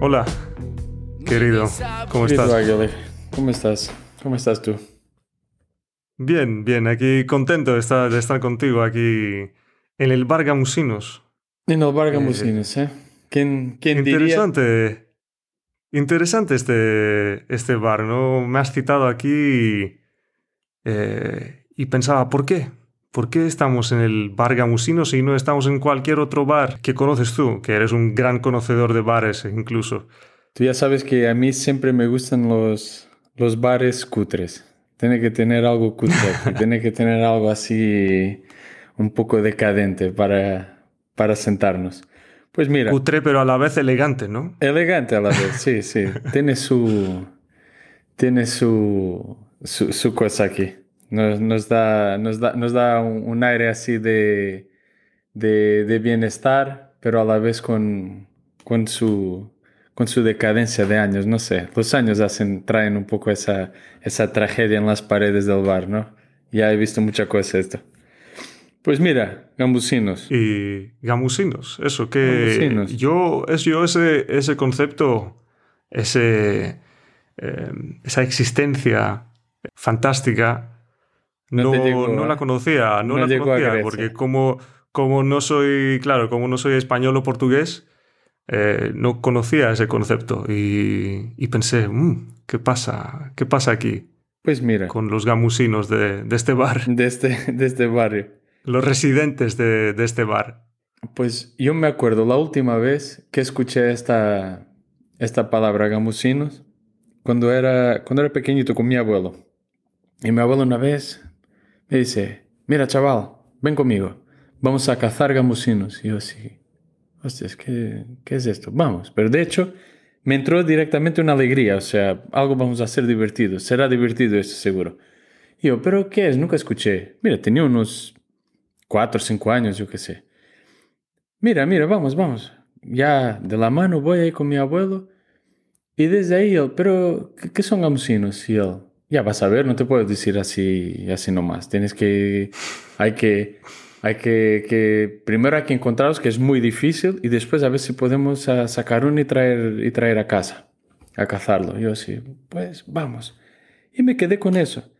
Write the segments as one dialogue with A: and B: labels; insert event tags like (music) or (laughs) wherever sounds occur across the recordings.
A: Hola, querido, ¿cómo estás?
B: ¿cómo estás? ¿Cómo estás tú?
A: Bien, bien, aquí contento de estar, de estar contigo aquí en el Bar Gamusinos.
B: En el Bar Gamusinos, ¿eh? ¿Quién, quién diría?
A: Interesante, interesante este, este bar, ¿no? Me has citado aquí eh, y pensaba, ¿por qué? ¿Por qué estamos en el Bar Gamusinos y no estamos en cualquier otro bar que conoces tú, que eres un gran conocedor de bares incluso?
B: Tú ya sabes que a mí siempre me gustan los, los bares cutres. Tiene que tener algo cutre, (laughs) tiene que tener algo así un poco decadente para, para sentarnos. Pues mira,
A: Cutre, pero a la vez elegante, ¿no?
B: elegante a la vez, sí, sí. (laughs) Tiene su, tiene su, su, su cosa aquí. Nos, nos da, nos da, nos da un, un aire así de, de, de bienestar, pero a la vez con, con, su, con su decadencia de años. No sé, los años hacen, traen un poco esa, esa tragedia en las paredes del bar, ¿no? Ya he visto mucha cosa esto. Pues mira, gambusinos.
A: y gamusinos. Eso, que
B: Gamusinos.
A: yo, es yo ese, ese concepto, ese, eh, esa existencia fantástica,
B: No
A: no,
B: te llegó,
A: no la conocía, no,
B: No
A: la conocía, porque como, como no soy, claro, como no soy español o portugués, eh, no conocía ese concepto y, y pensé, "Mm, ¿qué pasa? ¿Qué pasa aquí
B: Pues mira,
A: con los gamusinos de, de este bar,
B: de este, de este barrio.
A: los residentes de, de este bar?
B: Pues yo me acuerdo la última vez que escuché esta, esta palabra gamusinos cuando era, cuando era pequeñito con mi abuelo. Y mi abuelo una vez me dice, mira chaval, ven conmigo, vamos a cazar gamusinos. Y yo así, hostias, ¿qué, ¿qué es esto? Vamos, pero de hecho me entró directamente una alegría, o sea, algo vamos a hacer divertido, será divertido esto seguro. Y yo, ¿pero qué es? Nunca escuché. Mira, tenía unos cuatro o cinco años, yo qué sé. Mira, mira, vamos, vamos. Ya de la mano voy ahí con mi abuelo. Y desde ahí él, pero ¿qué, qué son gamusinos? Y él, ya vas a ver, no te puedo decir así, así nomás. Tienes que, hay que, hay que, que, primero hay que encontrarlos, que es muy difícil, y después a ver si podemos ah, sacar uno y traer, y traer a casa, a cazarlo. Yo así, pues vamos. Y me quedé con eso.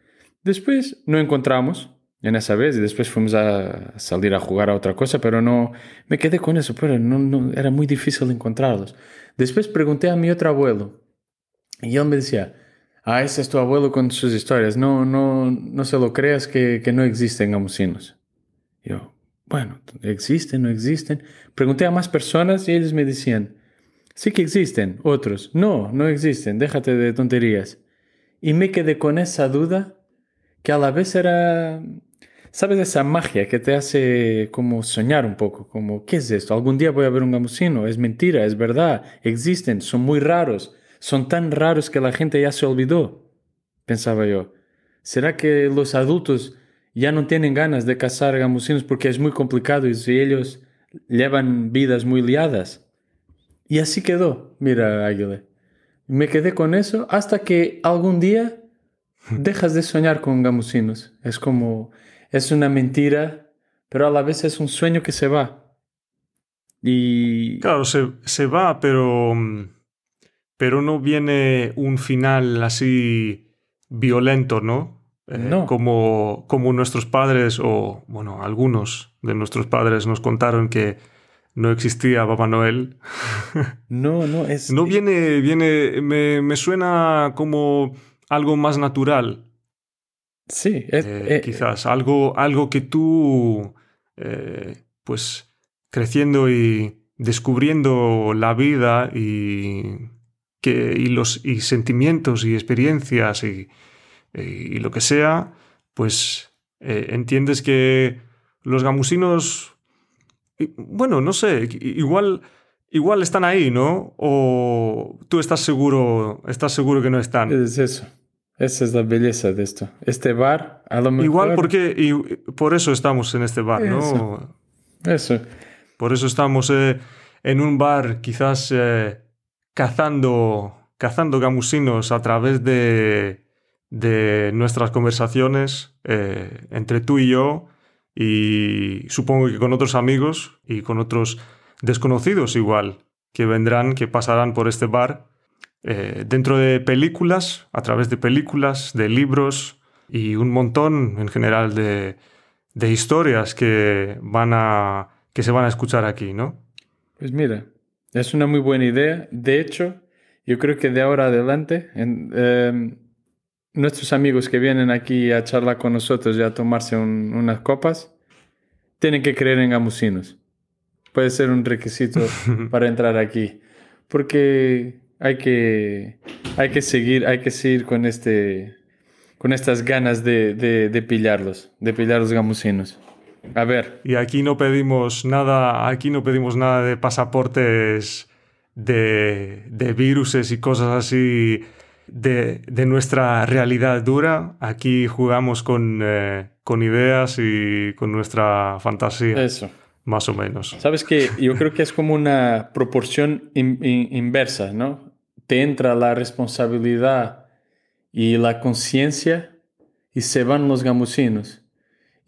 B: Después no encontramos en esa vez y después fuimos a salir a jugar a otra cosa, pero no, me quedé con eso, pero no, no, era muy difícil encontrarlos. Después pregunté a mi otro abuelo y él me decía, ah, ese es tu abuelo con sus historias, no, no, no se lo creas que, que no existen gamusinos. Yo, bueno, existen, no existen. Pregunté a más personas y ellos me decían, sí que existen, otros, no, no existen, déjate de tonterías. Y me quedé con esa duda que a la vez era, ¿sabes? Esa magia que te hace como soñar un poco, como, ¿qué es esto? Algún día voy a ver un gamusino, es mentira, es verdad, existen, son muy raros, son tan raros que la gente ya se olvidó, pensaba yo. ¿Será que los adultos ya no tienen ganas de cazar gamusinos porque es muy complicado y si ellos llevan vidas muy liadas? Y así quedó, mira, Águila. Me quedé con eso hasta que algún día (laughs) dejas de soñar con gamusinos. Es como, es una mentira, pero a la vez es un sueño que se va. Y
A: Claro, se, se va, pero, mm, pero no viene un final así violento, ¿no? Eh,
B: No.
A: Como, como nuestros padres, o bueno, algunos de nuestros padres nos contaron que no existía Papá Noel. (laughs)
B: no, no, es...
A: No viene, viene, me, me suena como algo más natural,
B: Sí, es,
A: eh,
B: eh,
A: quizás, algo, algo que tú, pues, creciendo y descubriendo la vida y, que, y los y sentimientos y experiencias y, y lo que sea, pues eh, entiendes que los gamusinos, bueno, no sé, igual, igual están ahí, ¿no? O tú estás seguro, estás seguro que no están.
B: es eso. Esa es la belleza de esto. Este bar, a lo mejor...
A: Igual porque y por eso estamos en este bar, ¿no?
B: Eso. Eso.
A: Por eso estamos eh, en un bar, quizás eh, cazando, cazando gamusinos a través de, de nuestras conversaciones eh, entre tú y yo y supongo que con otros amigos y con otros desconocidos igual que vendrán, que pasarán por este bar eh, dentro de películas, a través de películas, de libros y un montón en general de, de historias que van a que se van a escuchar aquí, ¿no?
B: Pues mira, es una muy buena idea. De hecho, yo creo que de ahora adelante, em, nuestros amigos que vienen aquí a charlar con nosotros y a tomarse unas copas, tienen que creer en gamusinos. Puede ser un requisito (laughs) para entrar aquí. Porque hay que, hay que seguir, hay que seguir con este, con estas ganas de, de, pillarlos, de pillar los gamusinos. A ver.
A: Y aquí no pedimos nada, aquí no pedimos nada de pasaportes de, de viruses y cosas así de, de, nuestra realidad dura. Aquí jugamos con, eh, con ideas y con nuestra fantasía.
B: Eso.
A: Más o menos.
B: Sabes que yo creo que es como una proporción inversa, ¿no? Te entra la responsabilidad y la conciencia y se van los gamusinos.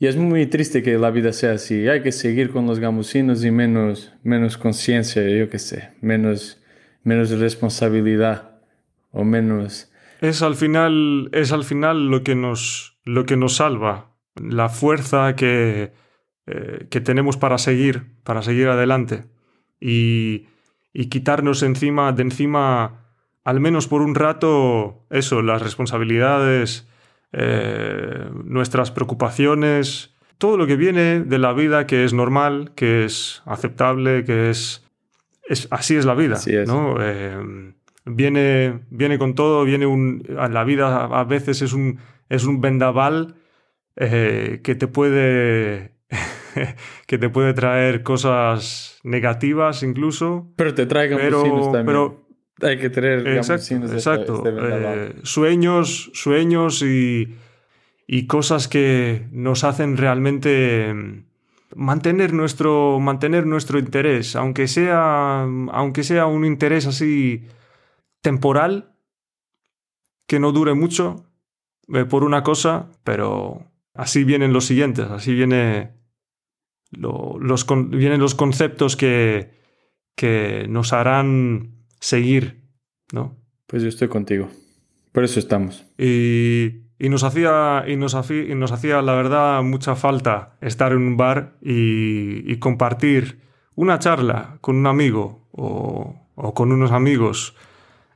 B: Y es muy triste que la vida sea así. Hay que seguir con los gamusinos y menos, menos conciencia, yo qué sé, menos, menos responsabilidad o menos...
A: Es al final, es al final lo, que nos, lo que nos salva, la fuerza que, eh, que tenemos para seguir, para seguir adelante. Y, y quitarnos encima, de encima al menos por un rato, eso, las responsabilidades, eh, nuestras preocupaciones, todo lo que viene de la vida que es normal, que es aceptable, que es... es así es la vida, ¿no? Eh, viene, viene con todo, viene un... La vida a veces es un, es un vendaval eh, que te puede... (laughs) que te puede traer cosas negativas incluso.
B: Pero te trae pero, también. Pero, hay que tener
A: exacto, exacto. Eh, sueños, sueños y, y, cosas que nos hacen realmente mm, mantener nuestro, mantener nuestro interés, aunque sea, aunque sea un interés así temporal, que no dure mucho eh, por una cosa, pero así vienen los siguientes, así viene los, vienen los conceptos que, que nos harán seguir, ¿no?
B: Pues yo estoy contigo. Por eso estamos.
A: Y, nos, hacía, y, nos hacía, y nos hacía, la verdad, mucha falta estar en un bar y, compartir una charla con un amigo o, con unos amigos.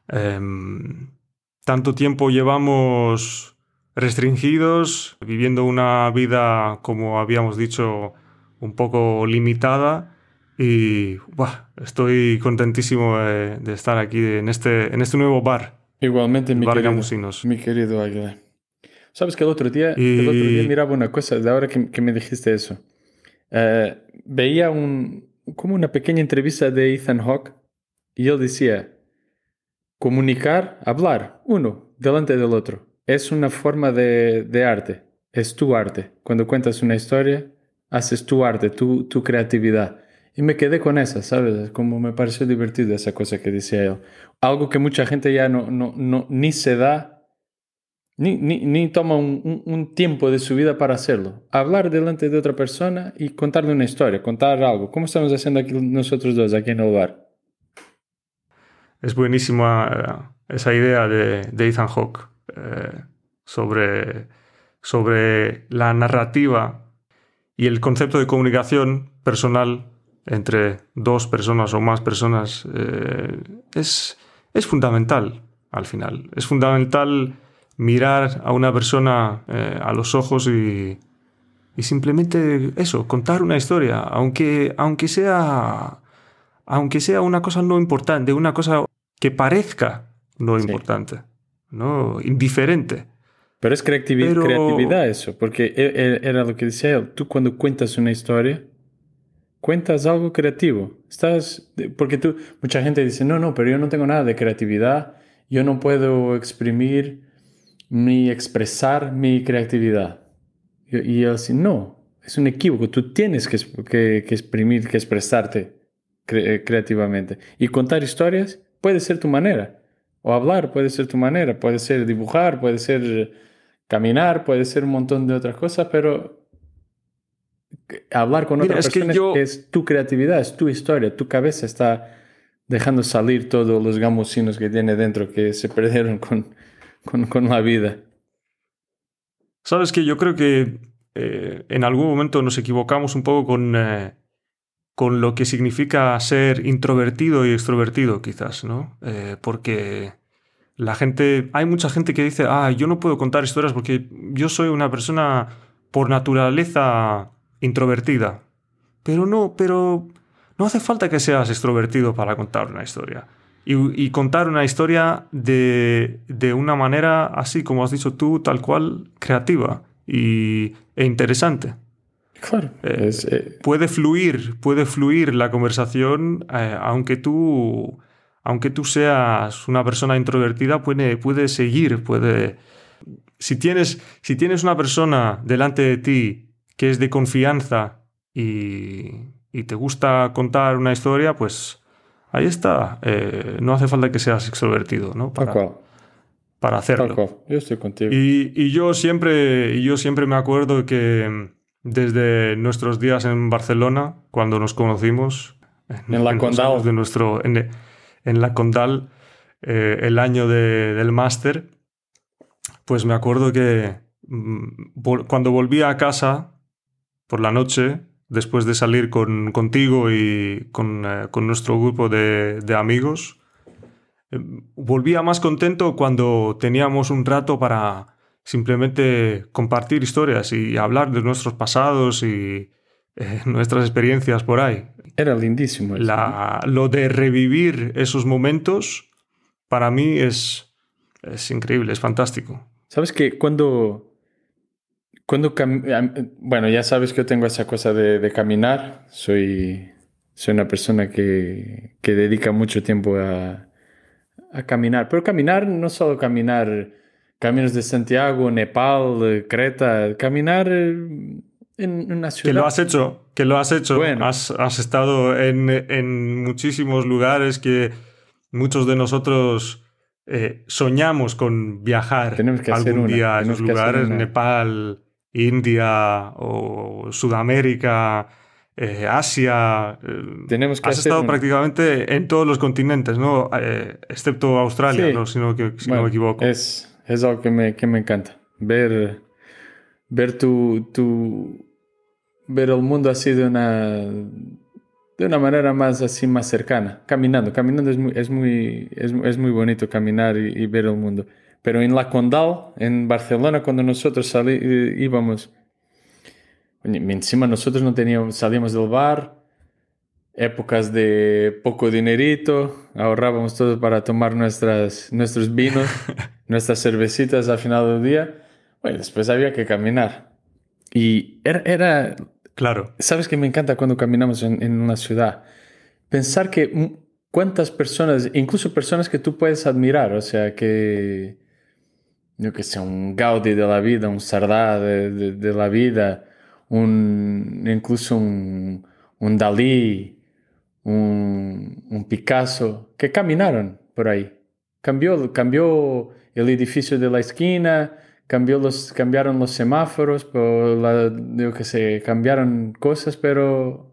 A: Em, tanto tiempo llevamos restringidos, viviendo una vida, como habíamos dicho, un poco limitada y estoy contentísimo de, estar aquí en este, en este nuevo bar.
B: Igualmente, mi, querido, mi querido Águila. Sabes que el otro día, el otro día miraba una cosa, de ahora que, que me dijiste eso. Eh, veía un, como una pequeña entrevista de Ethan Hawke y él decía, comunicar, hablar, uno, delante del otro. Es una forma de, de arte, es tu arte. Cuando cuentas una historia, haces tu arte, tu, tu creatividad. Y me quedé con esa, ¿sabes? Como me pareció divertido esa cosa que decía él. Algo que mucha gente ya no, no, no ni se da, ni, ni, ni toma un, un, tiempo de su vida para hacerlo. Hablar delante de otra persona y contarle una historia, contar algo. ¿Cómo estamos haciendo aquí nosotros dos, aquí en el bar?
A: Es buenísima eh, esa idea de, de Ethan Hawke eh, sobre, sobre la narrativa y el concepto de comunicación personal entre dos personas o más personas eh, es, es fundamental al final. Es fundamental mirar a una persona eh, a los ojos y, y, simplemente eso, contar una historia, aunque, aunque, sea, aunque sea una cosa no importante, una cosa que parezca no importante, ¿no? indiferente.
B: Pero es creatividad eso, porque e, e, era lo que decía él. Tú cuando cuentas una historia, cuentas algo creativo. Estás, porque tú, mucha gente dice, no, no, pero yo no tengo nada de creatividad, yo no puedo exprimir ni expresar mi creatividad. Y, yo así, no, es un equívoco, tú tienes que, que, que exprimir, que expresarte creativamente. Y contar historias puede ser tu manera. O hablar puede ser tu manera, puede ser dibujar, puede ser caminar, puede ser un montón de otras cosas, pero hablar con
A: Mira,
B: otra
A: es que
B: persona
A: yo-
B: es tu creatividad, es tu historia, tu cabeza está dejando salir todos los gamusinos que tiene dentro que se perdieron con, con, con la vida.
A: Sabes que yo creo que eh, en algún momento nos equivocamos un poco con, eh, con lo que significa ser introvertido y extrovertido, quizás, ¿no? Eh, porque la gente, hay mucha gente que dice, ah, yo no puedo contar historias porque yo soy una persona por naturaleza introvertida. Pero no, pero no hace falta que seas extrovertido para contar una historia. Y, y contar una historia de, de una manera así, como has dicho tú, tal cual, creativa y, e interesante.
B: Claro,
A: Eh,
B: es, eh,
A: Puede fluir, puede fluir la conversación, eh, aunque tú, aunque tú seas una persona introvertida, puede, puede seguir, puede. Si tienes, si tienes una persona delante de ti que es de confianza y, y te gusta contar una historia, pues ahí está. Eh, no hace falta que seas extrovertido, ¿no? Para, para hacerlo.
B: Yo estoy contigo.
A: Y, y yo, siempre, y yo siempre me acuerdo que desde nuestros días en Barcelona, cuando nos conocimos,
B: En la Condal.
A: De nuestro, en, en la Condal, eh, el año de- del máster, pues me acuerdo que mm, cuando volvía a casa por la noche, después de salir con, contigo y con, eh, con nuestro grupo de, de amigos, eh, volvía más contento cuando teníamos un rato para simplemente compartir historias y hablar de nuestros pasados y eh, (laughs) nuestras experiencias por ahí.
B: Era lindísimo. eso, ¿no?
A: La- lo de revivir esos momentos para mí es, es increíble, es fantástico.
B: Sabes que cuando, cuando cam- am- bueno, ya sabes que yo tengo esa cosa de, de caminar. Soy, soy una persona que, que dedica mucho tiempo a, a caminar. Pero caminar no solo caminar caminos de Santiago, Nepal, eh, Creta, caminar eh, en una ciudad.
A: Que lo has hecho, que lo has hecho.
B: Bueno.
A: Has, has estado en, en muchísimos lugares que muchos de nosotros eh, soñamos con viajar
B: Tenemos que hacer
A: algún
B: una,
A: día a esos lugares. Nepal, India o Sudamérica, eh, Asia. eh,
B: Tenemos que
A: has
B: hacer
A: estado prácticamente en todos los continentes, ¿no? Eh, excepto Australia,
B: Sí.
A: ¿no? Si no, que- si no
B: Bueno,
A: me equivoco.
B: Es, es algo que me, que me encanta. Ver, ver tu, tu- ver el mundo así de una, de una manera más así más cercana. Caminando. Caminando es muy, es muy, es, es muy bonito caminar y, y ver el mundo. Pero en La Condal, en Barcelona, cuando nosotros salí, eh, íbamos, encima nosotros no teníamos, salíamos del bar, épocas de poco dinerito, ahorrábamos todo para tomar nuestras, nuestros vinos, (laughs) nuestras cervecitas al final del día. Bueno, después había que caminar. Y era, era
A: Claro.
B: ¿sabes que me encanta cuando caminamos en, en una ciudad? Pensar que cuántas personas, incluso personas que tú puedes admirar, o sea, que, yo que sé, un Gaudí de la vida, un Sardá de, de- de la vida, un, incluso un, un Dalí, un, un Picasso, que caminaron por ahí. Cambió, cambió el edificio de la esquina, cambió los, cambiaron los semáforos, por la, yo sé, cambiaron cosas, pero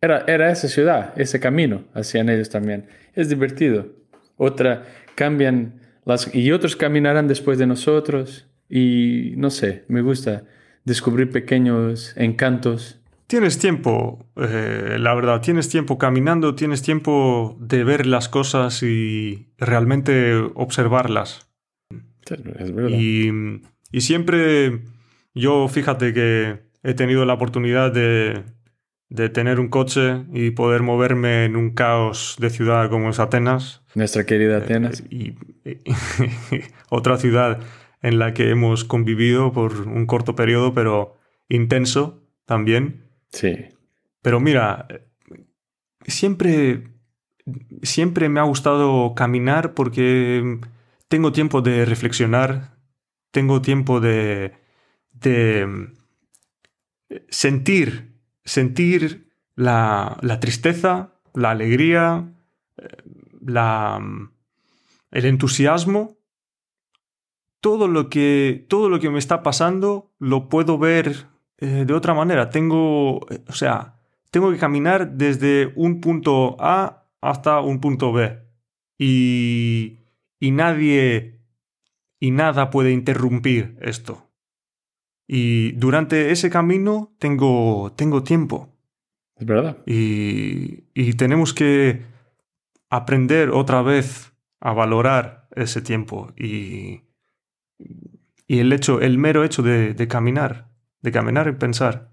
B: era, era esa ciudad, ese camino hacían ellos también. Es divertido. Otra, cambian las, y otros caminarán después de nosotros y no sé, me gusta descubrir pequeños encantos.
A: Tienes tiempo, eh, la verdad, tienes tiempo caminando, tienes tiempo de ver las cosas y realmente observarlas.
B: Es verdad.
A: Y, y siempre yo, fíjate que he tenido la oportunidad de, de tener un coche y poder moverme en un caos de ciudad como es Atenas.
B: Nuestra querida Atenas.
A: Y, y- (laughs) otra ciudad en la que hemos convivido por un corto periodo, pero intenso también.
B: Sí.
A: Pero mira, siempre, siempre me ha gustado caminar porque tengo tiempo de reflexionar, tengo tiempo de, de sentir, sentir la, la tristeza, la alegría, eh, la, el entusiasmo, todo lo que, todo lo que me está pasando lo puedo ver eh, de otra manera. Tengo, o sea, tengo que caminar desde un punto A hasta un punto B. Y, y nadie y nada puede interrumpir esto. Y durante ese camino tengo, tengo tiempo.
B: Es verdad.
A: Y, y tenemos que aprender otra vez a valorar ese tiempo y, y el hecho, el mero hecho de, de caminar, de caminar y pensar.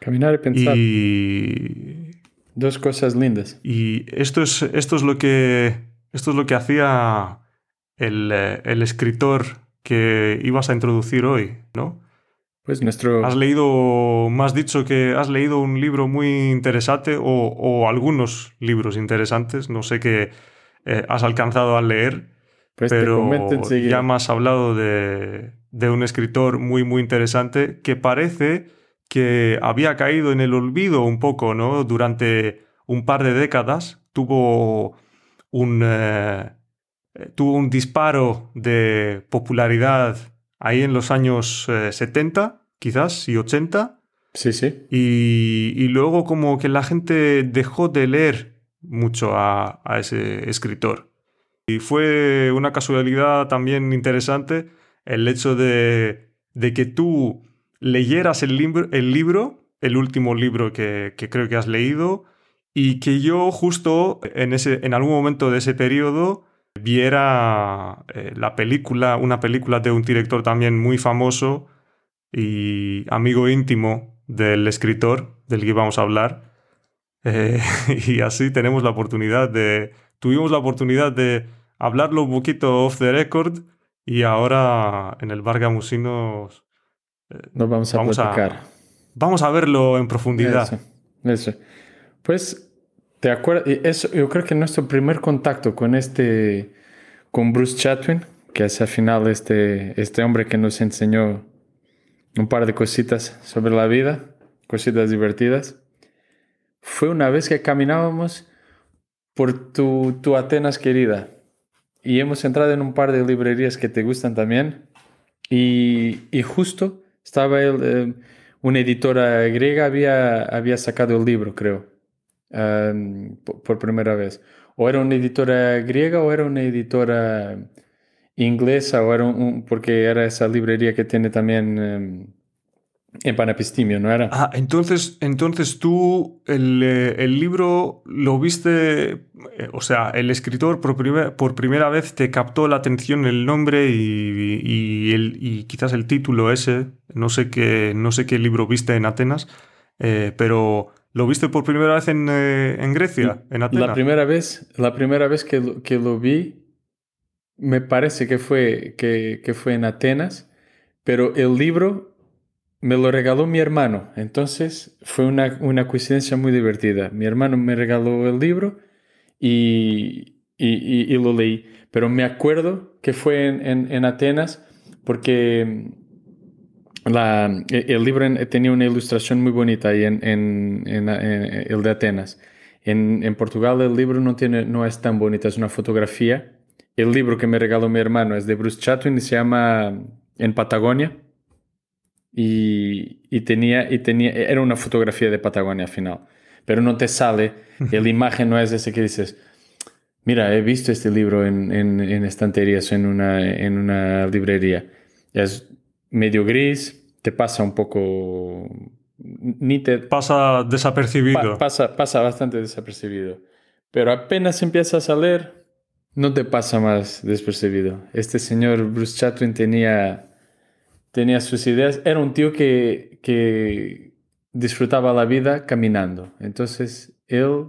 B: Caminar y pensar.
A: Y,
B: Dos cosas lindas.
A: y esto es, esto es lo que esto es lo que hacía el, eh, el escritor que ibas a introducir hoy, ¿no?
B: Pues nuestro...
A: Has leído, me has dicho que has leído un libro muy interesante o, o algunos libros interesantes, no sé qué eh, has alcanzado a leer,
B: pues
A: pero ya me has hablado de, de un escritor muy, muy interesante que parece que había caído en el olvido un poco, ¿no? Durante un par de décadas tuvo un, eh, tuvo un disparo de popularidad ahí en los años eh, 70, quizás, y 80,
B: Sí, sí.
A: y, y luego como que la gente dejó de leer mucho a, a ese escritor. Y fue una casualidad también interesante el hecho de, de que tú leyeras el libro, el, libro, el último libro que, que creo que has leído, y que yo justo en, ese, en algún momento de ese periodo viera eh, la película, una película de un director también muy famoso y amigo íntimo del escritor del que vamos a hablar. (laughs) Eh, y así tenemos la oportunidad de, tuvimos la oportunidad de hablarlo un poquito off the record y ahora en el Bar Gamusinos
B: Nos vamos a
A: Vamos a-
B: platicar.
A: vamos a verlo en profundidad.
B: Eso, eso. Pues, ¿te acuerdas? Yo creo que nuestro primer contacto con este, con Bruce Chatwin, que es al final este, este hombre que nos enseñó un par de cositas sobre la vida, cositas divertidas, fue una vez que caminábamos por tu, tu Atenas querida y hemos entrado en un par de librerías que te gustan también. Y, y justo estaba él, eh, una editora griega había, había sacado el libro, creo, um, por, primera vez. O era una editora griega o era una editora inglesa, o era un, un- porque era esa librería que tiene también em, en Panapistimio, ¿no era?
A: Ah, entonces, entonces tú el, eh, el libro lo viste, eh, o sea, el escritor por, primer- por primera vez te captó la atención el nombre y, y el, y quizás el título ese, no sé qué, no sé qué libro viste en Atenas, eh, pero ¿lo viste por primera vez en, eh, en Grecia, en Atenas?
B: La primera vez, la primera vez que lo, que lo vi, me parece que fue, que, que fue en Atenas, pero el libro me lo regaló mi hermano. Entonces fue una, una coincidencia muy divertida. Mi hermano me regaló el libro y, y, y- y lo leí. Pero me acuerdo que fue en, en- en Atenas porque la, e- el libro en- tenía una ilustración muy bonita ahí en, en- en- en- el de Atenas. En, Portugal el libro no, tiene, no es tan bonito, es una fotografía. El libro que me regaló mi hermano es de Bruce Chatwin y se llama En Patagonia. Y, y tenía, y tenía, era una fotografía de Patagonia al final. Pero no te sale, (laughs) la imagen no es ese que dices, mira, he visto este libro en, en, en estanterías en una, en una librería. Es medio gris, te pasa un poco, ni te,
A: Pasa desapercibido.
B: Pa- pasa, pasa bastante desapercibido. Pero apenas empiezas a leer, no te pasa más despercibido. Este señor Bruce Chatwin tenía, tenía sus ideas. Era un tío que, que disfrutaba la vida caminando. Entonces, él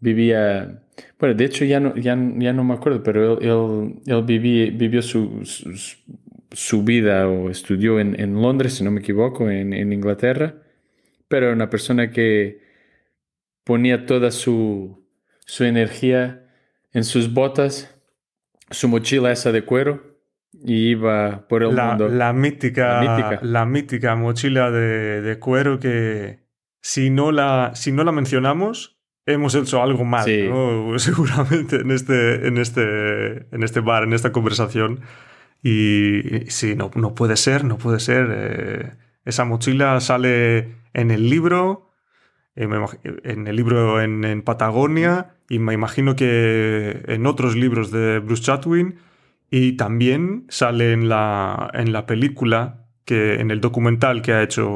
B: vivía... Bueno, de hecho ya no, ya, ya no me acuerdo, pero él, él, él vivía, vivió su, su, su vida o estudió en, en Londres, si no me equivoco, en, en Inglaterra pero era una persona que ponía toda su, su energía en sus botas, su mochila esa de cuero y iba por el
A: la,
B: mundo.
A: la mítica,
B: La mítica.
A: la mítica mochila de, de cuero que si no, la, si no la mencionamos, hemos hecho algo mal,
B: Sí.
A: ¿no? (laughs) seguramente en este, en, este, en este bar, en esta conversación. Y sí, no, no puede ser, no puede ser. eh, esa mochila sale en el libro, eh, en el libro en, en Patagonia, y me imagino que en otros libros de Bruce Chatwin, y también sale en la, en la película, que, en el documental que ha hecho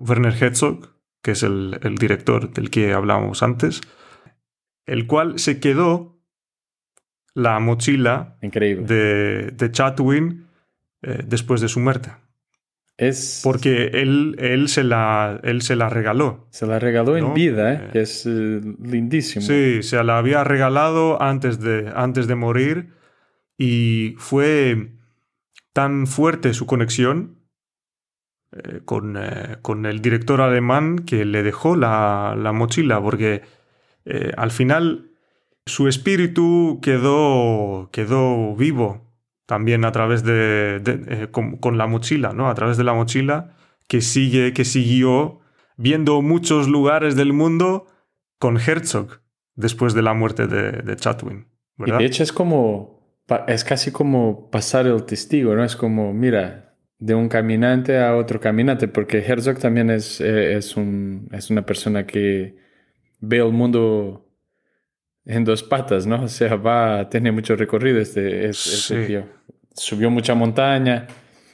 A: Werner Herzog, que es el, el director del que hablábamos antes, el cual se quedó la mochila
B: Increíble.
A: de, de Chatwin eh, después de su muerte.
B: es,
A: Porque él, él, se, la, él se la regaló.
B: se la regaló en vida, ¿eh?
A: Eh,
B: que es eh, lindísimo.
A: Sí, se la había regalado antes de, antes de morir y fue tan fuerte su conexión eh, con, con el director alemán que le dejó la, la mochila porque al final su espíritu quedó, quedó vivo también a través de, de- eh, con, con la mochila, ¿no? A través de la mochila que sigue, que siguió viendo muchos lugares del mundo con Herzog después de la muerte de, de Chatwin,
B: Y de hecho es como, es casi como pasar el testigo, ¿no? Es como, mira, de un caminante a otro caminante, porque Herzog también es, eh, es, un, es una persona que ve el mundo en dos patas, ¿no? O sea, va a tener mucho recorrido este, este, este
A: Sí.
B: tío. Subió mucha montaña.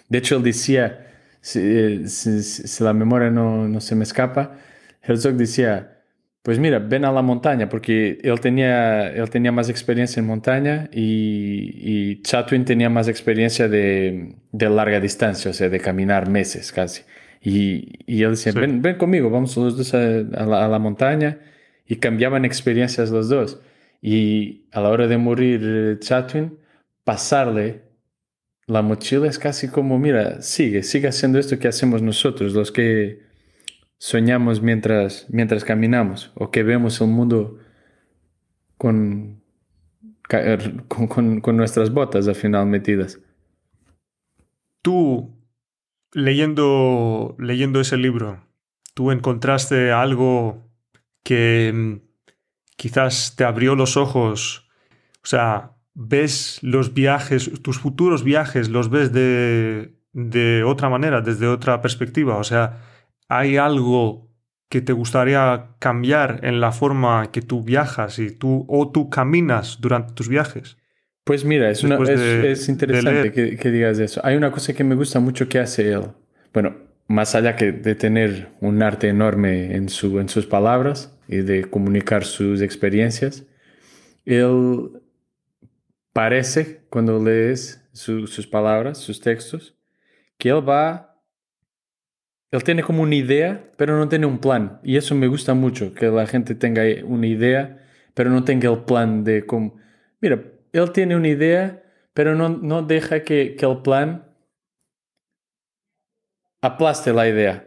B: De hecho, él decía, si, eh, si- si- si la memoria no, no se me escapa, Herzog decía, pues mira, ven a la montaña, porque él tenía, él tenía más experiencia en montaña y, y Chatwin tenía más experiencia de, de larga distancia, o sea, de caminar meses casi. Y, y él decía,
A: Sí.
B: ven, ven conmigo, vamos los dos a, a la, a la montaña y cambiaban experiencias los dos. Y a la hora de morir eh, Chatwin, pasarle la mochila es casi como, mira, sigue, sigue haciendo esto que hacemos nosotros, los que soñamos mientras, mientras caminamos o que vemos el mundo er, con, con- con nuestras botas al final metidas.
A: Tú, leyendo, leyendo ese libro, tú encontraste algo que mm, quizás te abrió los ojos, o sea, ves los viajes, tus futuros viajes, los ves de, de otra manera, desde otra perspectiva, o sea, hay algo que te gustaría cambiar en la forma que tú viajas y tú o tú caminas durante tus viajes.
B: Pues mira, es, una- es,
A: de-
B: es
A: de
B: interesante que digas eso. Hay una cosa que me gusta mucho que hace él. Bueno, más allá que de tener un arte enorme en, su, en sus palabras y de comunicar sus experiencias, él parece, cuando lees su- sus palabras, sus textos, que él va... Él tiene como una idea, pero no tiene un plan. Y eso me gusta mucho, que la gente tenga una idea, pero no tenga el plan de cómo... Mira, él tiene una idea, pero no, no deja que, que el plan aplaste la idea.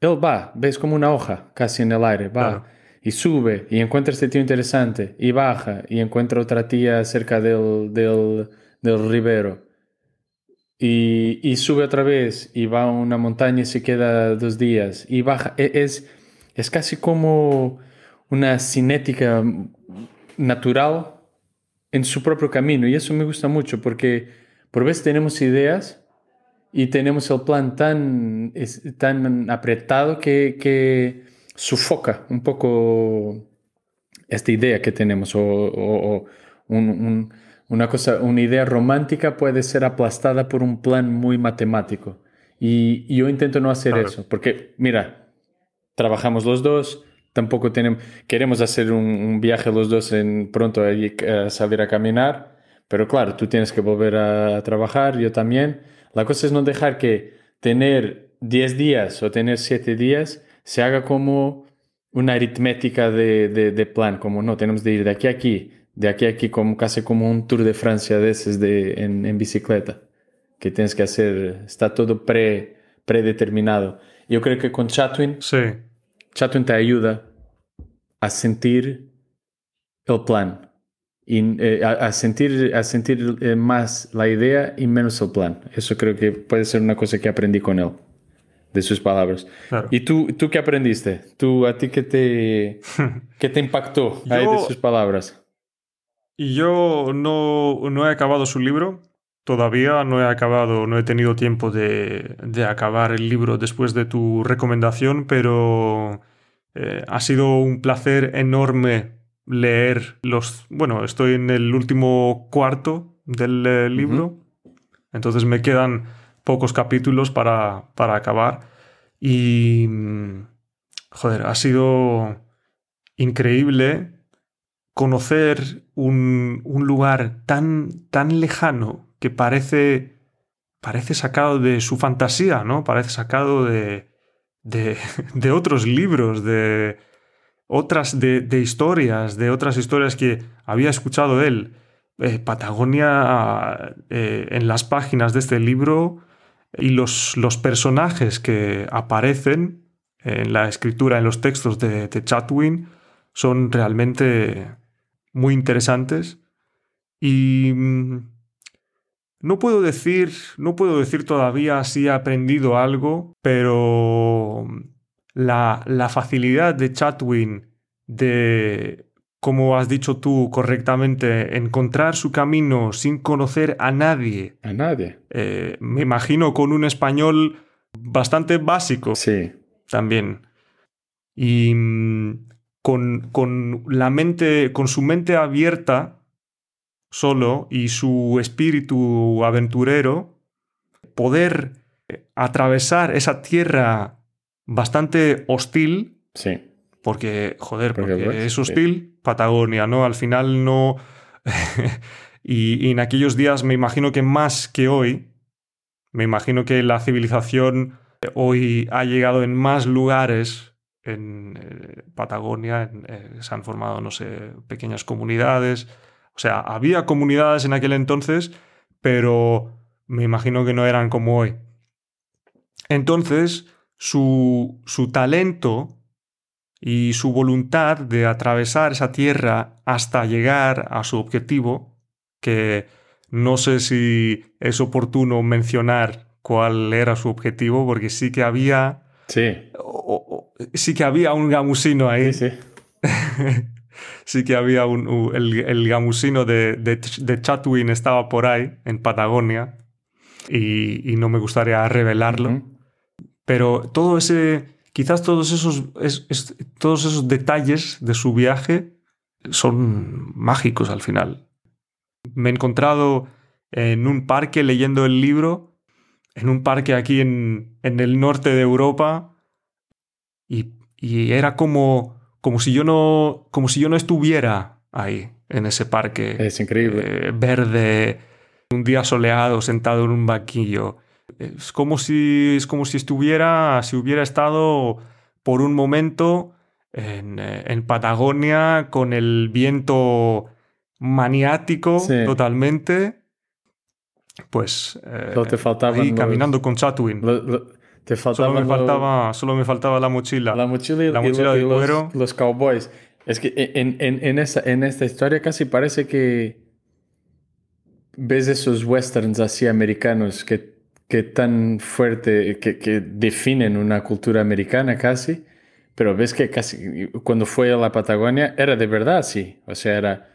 B: Él va, ves como una hoja casi en el aire, va y sube y encuentra este tío interesante y baja y encuentra otra tía cerca del, del, del ribero y, y sube otra vez y va a una montaña y se queda dos días y baja. E- Es, es casi como una cinética natural en su propio camino y eso me gusta mucho porque por veces tenemos ideas y tenemos el plan tan, es- tan apretado que, que sufoca un poco esta idea que tenemos o, o- o un- un- una cosa, una idea romántica puede ser aplastada por un plan muy matemático y, y yo intento no hacer
A: Claro.
B: eso porque mira trabajamos los dos tampoco tenemos queremos hacer un, un viaje los dos en pronto a, a salir a caminar pero claro tú tienes que volver a trabajar yo también la cosa es no dejar que tener 10 días o tener 7 días se haga como una aritmética de, de- de plan, como no, tenemos de ir de aquí a aquí, de aquí a aquí, como casi como un Tour de Francia de esos de, en, en bicicleta, que tienes que hacer, está todo pre, predeterminado. Yo creo que con Chatwin,
A: Sí,
B: Chatwin te ayuda a sentir el plan, y, eh, a, a sentir, a sentir eh, más la idea y menos el plan. Eso creo que puede ser una cosa que aprendí con él. de sus palabras.
A: Claro.
B: ¿Y tú, tú qué aprendiste? ¿Tú, ¿A ti qué te, (laughs) qué te impactó ahí de sus palabras?
A: Y yo no, no he acabado su libro. Todavía no he acabado, no he tenido tiempo de, de acabar el libro después de tu recomendación, pero eh, ha sido un placer enorme leer los... Bueno, estoy en el último cuarto del eh, libro, entonces me quedan pocos capítulos para, para acabar. Y... mm, Joder, ha sido increíble conocer un, un lugar tan, tan lejano que parece, parece sacado de su fantasía, ¿no? Parece sacado de, de, (laughs) de otros libros, de otras de, historias, de otras historias que había escuchado él. Eh, Patagonia eh, en las páginas de este libro y los, los personajes que aparecen en la escritura, en los textos de, de Chatwin, son realmente muy interesantes. Y mm, no puedo decir, no puedo decir todavía si he aprendido algo, pero la, la facilidad de Chatwin de, como has dicho tú correctamente, encontrar su camino sin conocer a nadie,
B: A nadie.
A: eh, me imagino con un español bastante básico
B: Sí,
A: también. Y mm, con, con la mente, con su mente abierta solo y su espíritu aventurero, poder eh, atravesar esa tierra bastante hostil,
B: sí.
A: porque, joder,
B: Porque
A: porque
B: lo es, sí.
A: hostil, Patagonia, ¿no? Al final no... (laughs) y, y en aquellos días me imagino que más que hoy, me imagino que la civilización hoy ha llegado en más lugares en eh, Patagonia, en, eh, se han formado, no sé, pequeñas comunidades. O sea, había comunidades en aquel entonces, pero me imagino que no eran como hoy. Entonces, su, su talento y su voluntad de atravesar esa tierra hasta llegar a su objetivo, que no sé si es oportuno mencionar cuál era su objetivo, porque sí que había,
B: Sí,
A: o- o- sí que había un gamusino ahí,
B: sí, sí. (laughs)
A: sí que había un, el, el gamusino de, de, de Chatwin estaba por ahí, en Patagonia, y, y no me gustaría revelarlo. Pero todo ese, quizás todos esos, es- es- todos esos detalles de su viaje son mágicos al final. Me he encontrado en un parque leyendo el libro, en un parque aquí en, en el norte de Europa, y, y era como, como, si yo no, como si yo no estuviera ahí, en ese parque
B: Es increíble.
A: eh, verde, un día soleado, sentado en un banquillo. Es como si, es como si estuviera, si hubiera estado por un momento en, eh, en Patagonia con el viento maniático
B: Sí.
A: totalmente. Pues eh,
B: te faltaban
A: ahí
B: los-
A: caminando con Chatwin.
B: Lo- lo- te
A: Solo
B: faltaba,
A: me, faltaba, solo me faltaba la mochila.
B: la mochila y,
A: la
B: y
A: mochila
B: lo-
A: de
B: y los cowboys. Es que en, en, en, esa, en esta historia casi parece que ves esos westerns así americanos que, que tan fuerte, que, que definen una cultura americana casi, pero ves que casi cuando fue a la Patagonia era de verdad así, o sea, era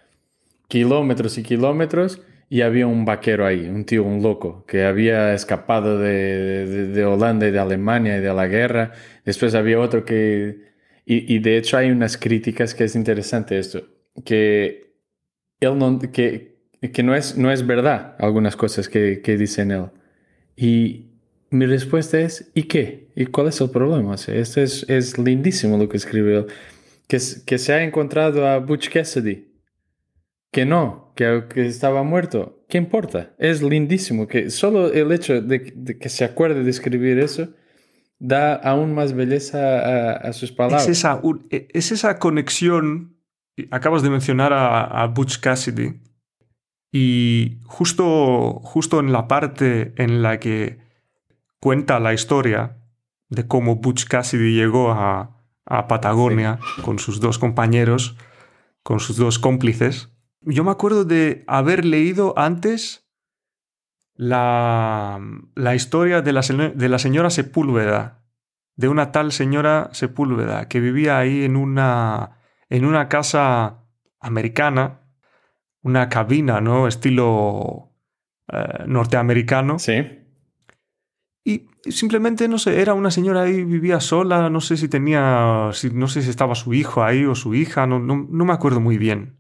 B: kilómetros y kilómetros y había un vaquero ahí, un tío, un loco, que había escapado de, de, de Holanda y de Alemania y de la guerra. Después había otro que... Y, y de hecho hay unas críticas que es interesante esto, que él no, que, que no, es, no es verdad algunas cosas que, que dice en él. Y mi respuesta es, ¿y qué? ¿Y cuál es el problema? O sea, esto es, es lindísimo lo que escribe él. Que, que se ha encontrado a Butch Cassidy. Que no, que, que estaba muerto. ¿Qué importa? Es lindísimo. Que solo el hecho de, de que se acuerde de escribir eso da aún más belleza a, a sus palabras.
A: Es esa, e- es esa conexión. Acabas de mencionar a, a Butch Cassidy. Y justo, justo en la parte en la que cuenta la historia de cómo Butch Cassidy llegó a, a Patagonia con sus dos compañeros, con sus dos cómplices. Yo me acuerdo de haber leído antes la, la historia de la, de la señora Sepúlveda de una tal señora Sepúlveda que vivía ahí en una, en una casa americana, una cabina, ¿no? Estilo eh, norteamericano.
B: Sí.
A: Y simplemente, no sé, era una señora ahí, vivía sola, no sé si tenía, si, no sé si estaba su hijo ahí o su hija, no, no, no me acuerdo muy bien.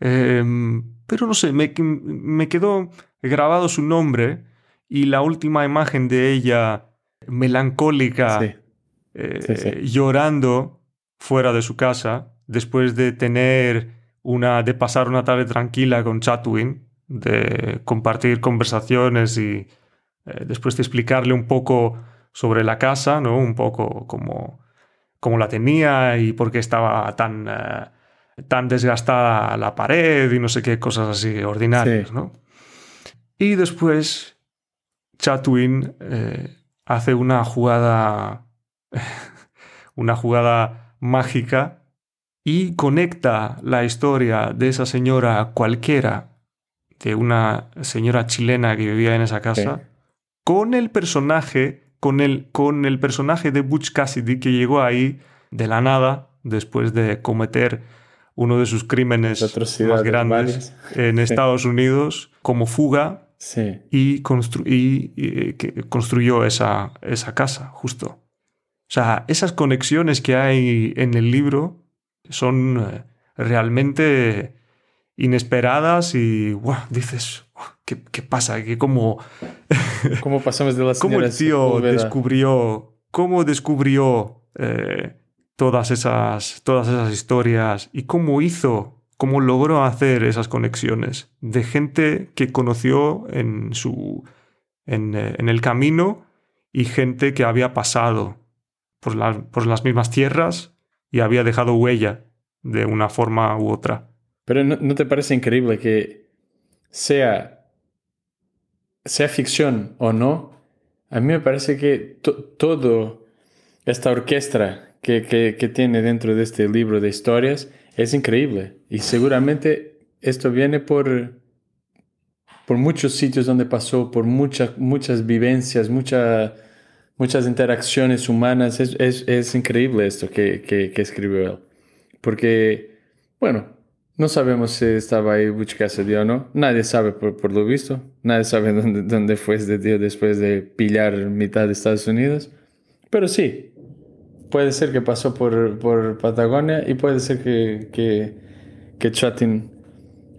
A: Em, pero no sé, me, me, quedó grabado su nombre y la última imagen de ella melancólica, eh, llorando fuera de su casa, después de tener una, de pasar una tarde tranquila con Chatwin, de compartir conversaciones y eh, después de explicarle un poco sobre la casa, ¿no? Un poco como, cómo la tenía y por qué estaba tan, eh, tan desgastada la pared y no sé qué cosas así ordinarias, ¿no? Y después Chatwin eh, hace una jugada, (laughs) una jugada mágica y conecta la historia de esa señora cualquiera, de una señora chilena que vivía en esa casa, con el personaje, con el, con el personaje de Butch Cassidy que llegó ahí de la nada después de cometer uno de sus crímenes más grandes en Estados Unidos como fuga y, que construyó esa, esa casa, justo. O sea, esas conexiones que hay en el libro son eh, realmente inesperadas y dices, ¿qué, ¿qué, pasa? ¿Qué, cómo, (laughs)
B: ¿Cómo pasamos de las
A: ¿Cómo el tío descubrió, cómo descubrió eh, todas, esas, todas esas historias y cómo hizo, cómo logró hacer esas conexiones de gente que conoció en, su, en, eh, en el camino y gente que había pasado por, por las mismas tierras y había dejado huella de una forma u otra.
B: Pero ¿no, te parece increíble que sea, sea ficción o no? A mí me parece que todo esta orquesta que, que, tiene dentro de este libro de historias es increíble. Y seguramente esto viene por, por muchos sitios donde pasó, por muchas, muchas vivencias, muchas muchas interacciones humanas. Es, es, es increíble esto que, que, que, escribió él. Porque, bueno, no sabemos si estaba ahí Butch Cassidy o no. Nadie sabe por, lo visto. Nadie sabe (laughs) dónde, dónde fue este tío después de pillar mitad de Estados Unidos. Pero sí, puede ser que pasó por, por Patagonia y puede ser que, que, que Chatin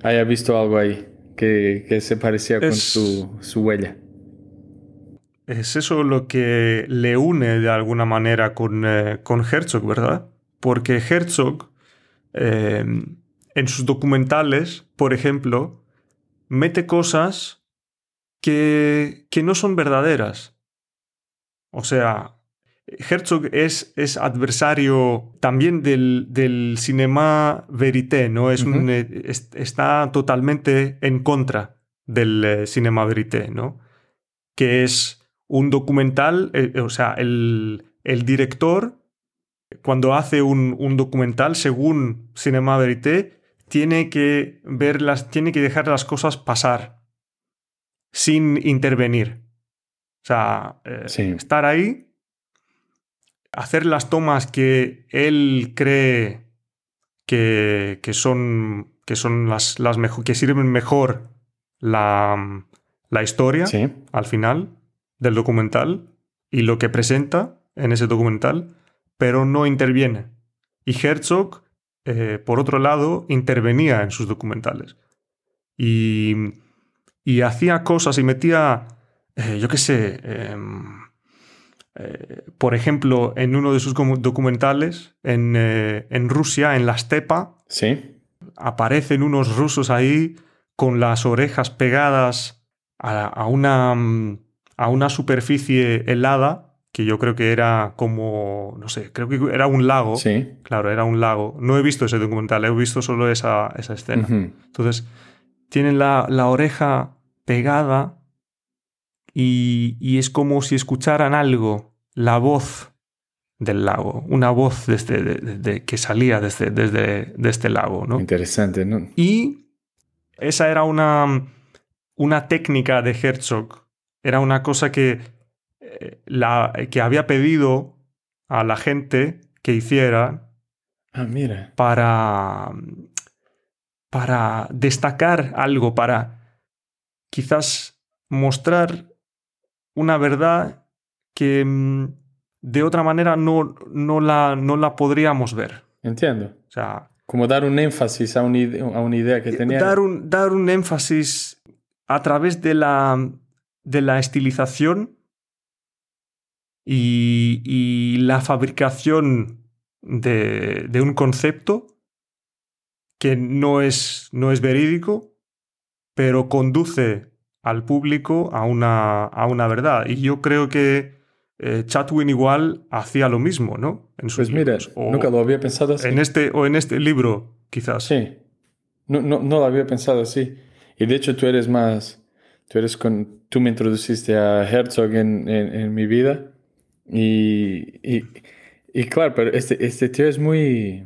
B: haya visto algo ahí que, que se parecía con su, su, huella.
A: Es eso lo que le une de alguna manera con, eh, con Herzog, ¿verdad? Porque Herzog... Eh, en sus documentales, por ejemplo, mete cosas que, que no son verdaderas. O sea, Herzog es, es adversario también del, del, cinema verité, ¿no? Es eh, está totalmente en contra del eh, cinema verité, ¿no? Que es un documental, eh, o sea, el, el, director, cuando hace un, un documental, según Cinema Verité, tiene que verlas, tiene que dejar las cosas pasar sin intervenir. O sea, eh, estar ahí, hacer las tomas que él cree que, que son, que son las, las mejor, que sirven mejor la, la historia al final del documental y lo que presenta en ese documental, pero no interviene. Y Herzog eh, por otro lado, intervenía en sus documentales. Y, hacía cosas y metía, eh, yo qué sé, em, eh, por ejemplo, en uno de sus documentales, en, Rusia, en la estepa,
B: ¿Sí?
A: aparecen unos rusos ahí con las orejas pegadas a, una, a una superficie helada que yo creo que era como, no sé, creo que era un lago.
B: Sí.
A: Claro, era un lago. No he visto ese documental, he visto solo esa, esa escena. Entonces, tienen la, la oreja pegada y, y, es como si escucharan algo, la voz del lago, una voz desde, de, que salía desde, desde de este lago. ¿no?
B: Interesante, ¿no?
A: Y esa era una, una técnica de Herzog, era una cosa que la, que había pedido a la gente que hiciera
B: Ah, mira.
A: para, para destacar algo, para quizás mostrar una verdad que mm, de otra manera no, no, la, no la podríamos ver.
B: Entiendo.
A: O sea,
B: Como dar un énfasis a, un a una idea que tenía.
A: dar un, dar un énfasis a través de la, de la estilización y, y la fabricación de, de un concepto que no es, no es verídico, pero conduce al público a una, a una verdad. Y yo creo que eh, Chatwin igual hacía lo mismo, ¿no? En sus
B: Pues mira.
A: O
B: nunca lo había pensado así.
A: en este, o en este libro, quizás.
B: Sí. No, no, no lo había pensado así. Y de hecho tú eres más... Tú eres con... Tú me introduciste a Herzog en, en, en mi vida. Y, y, y claro, pero este, este tío es muy...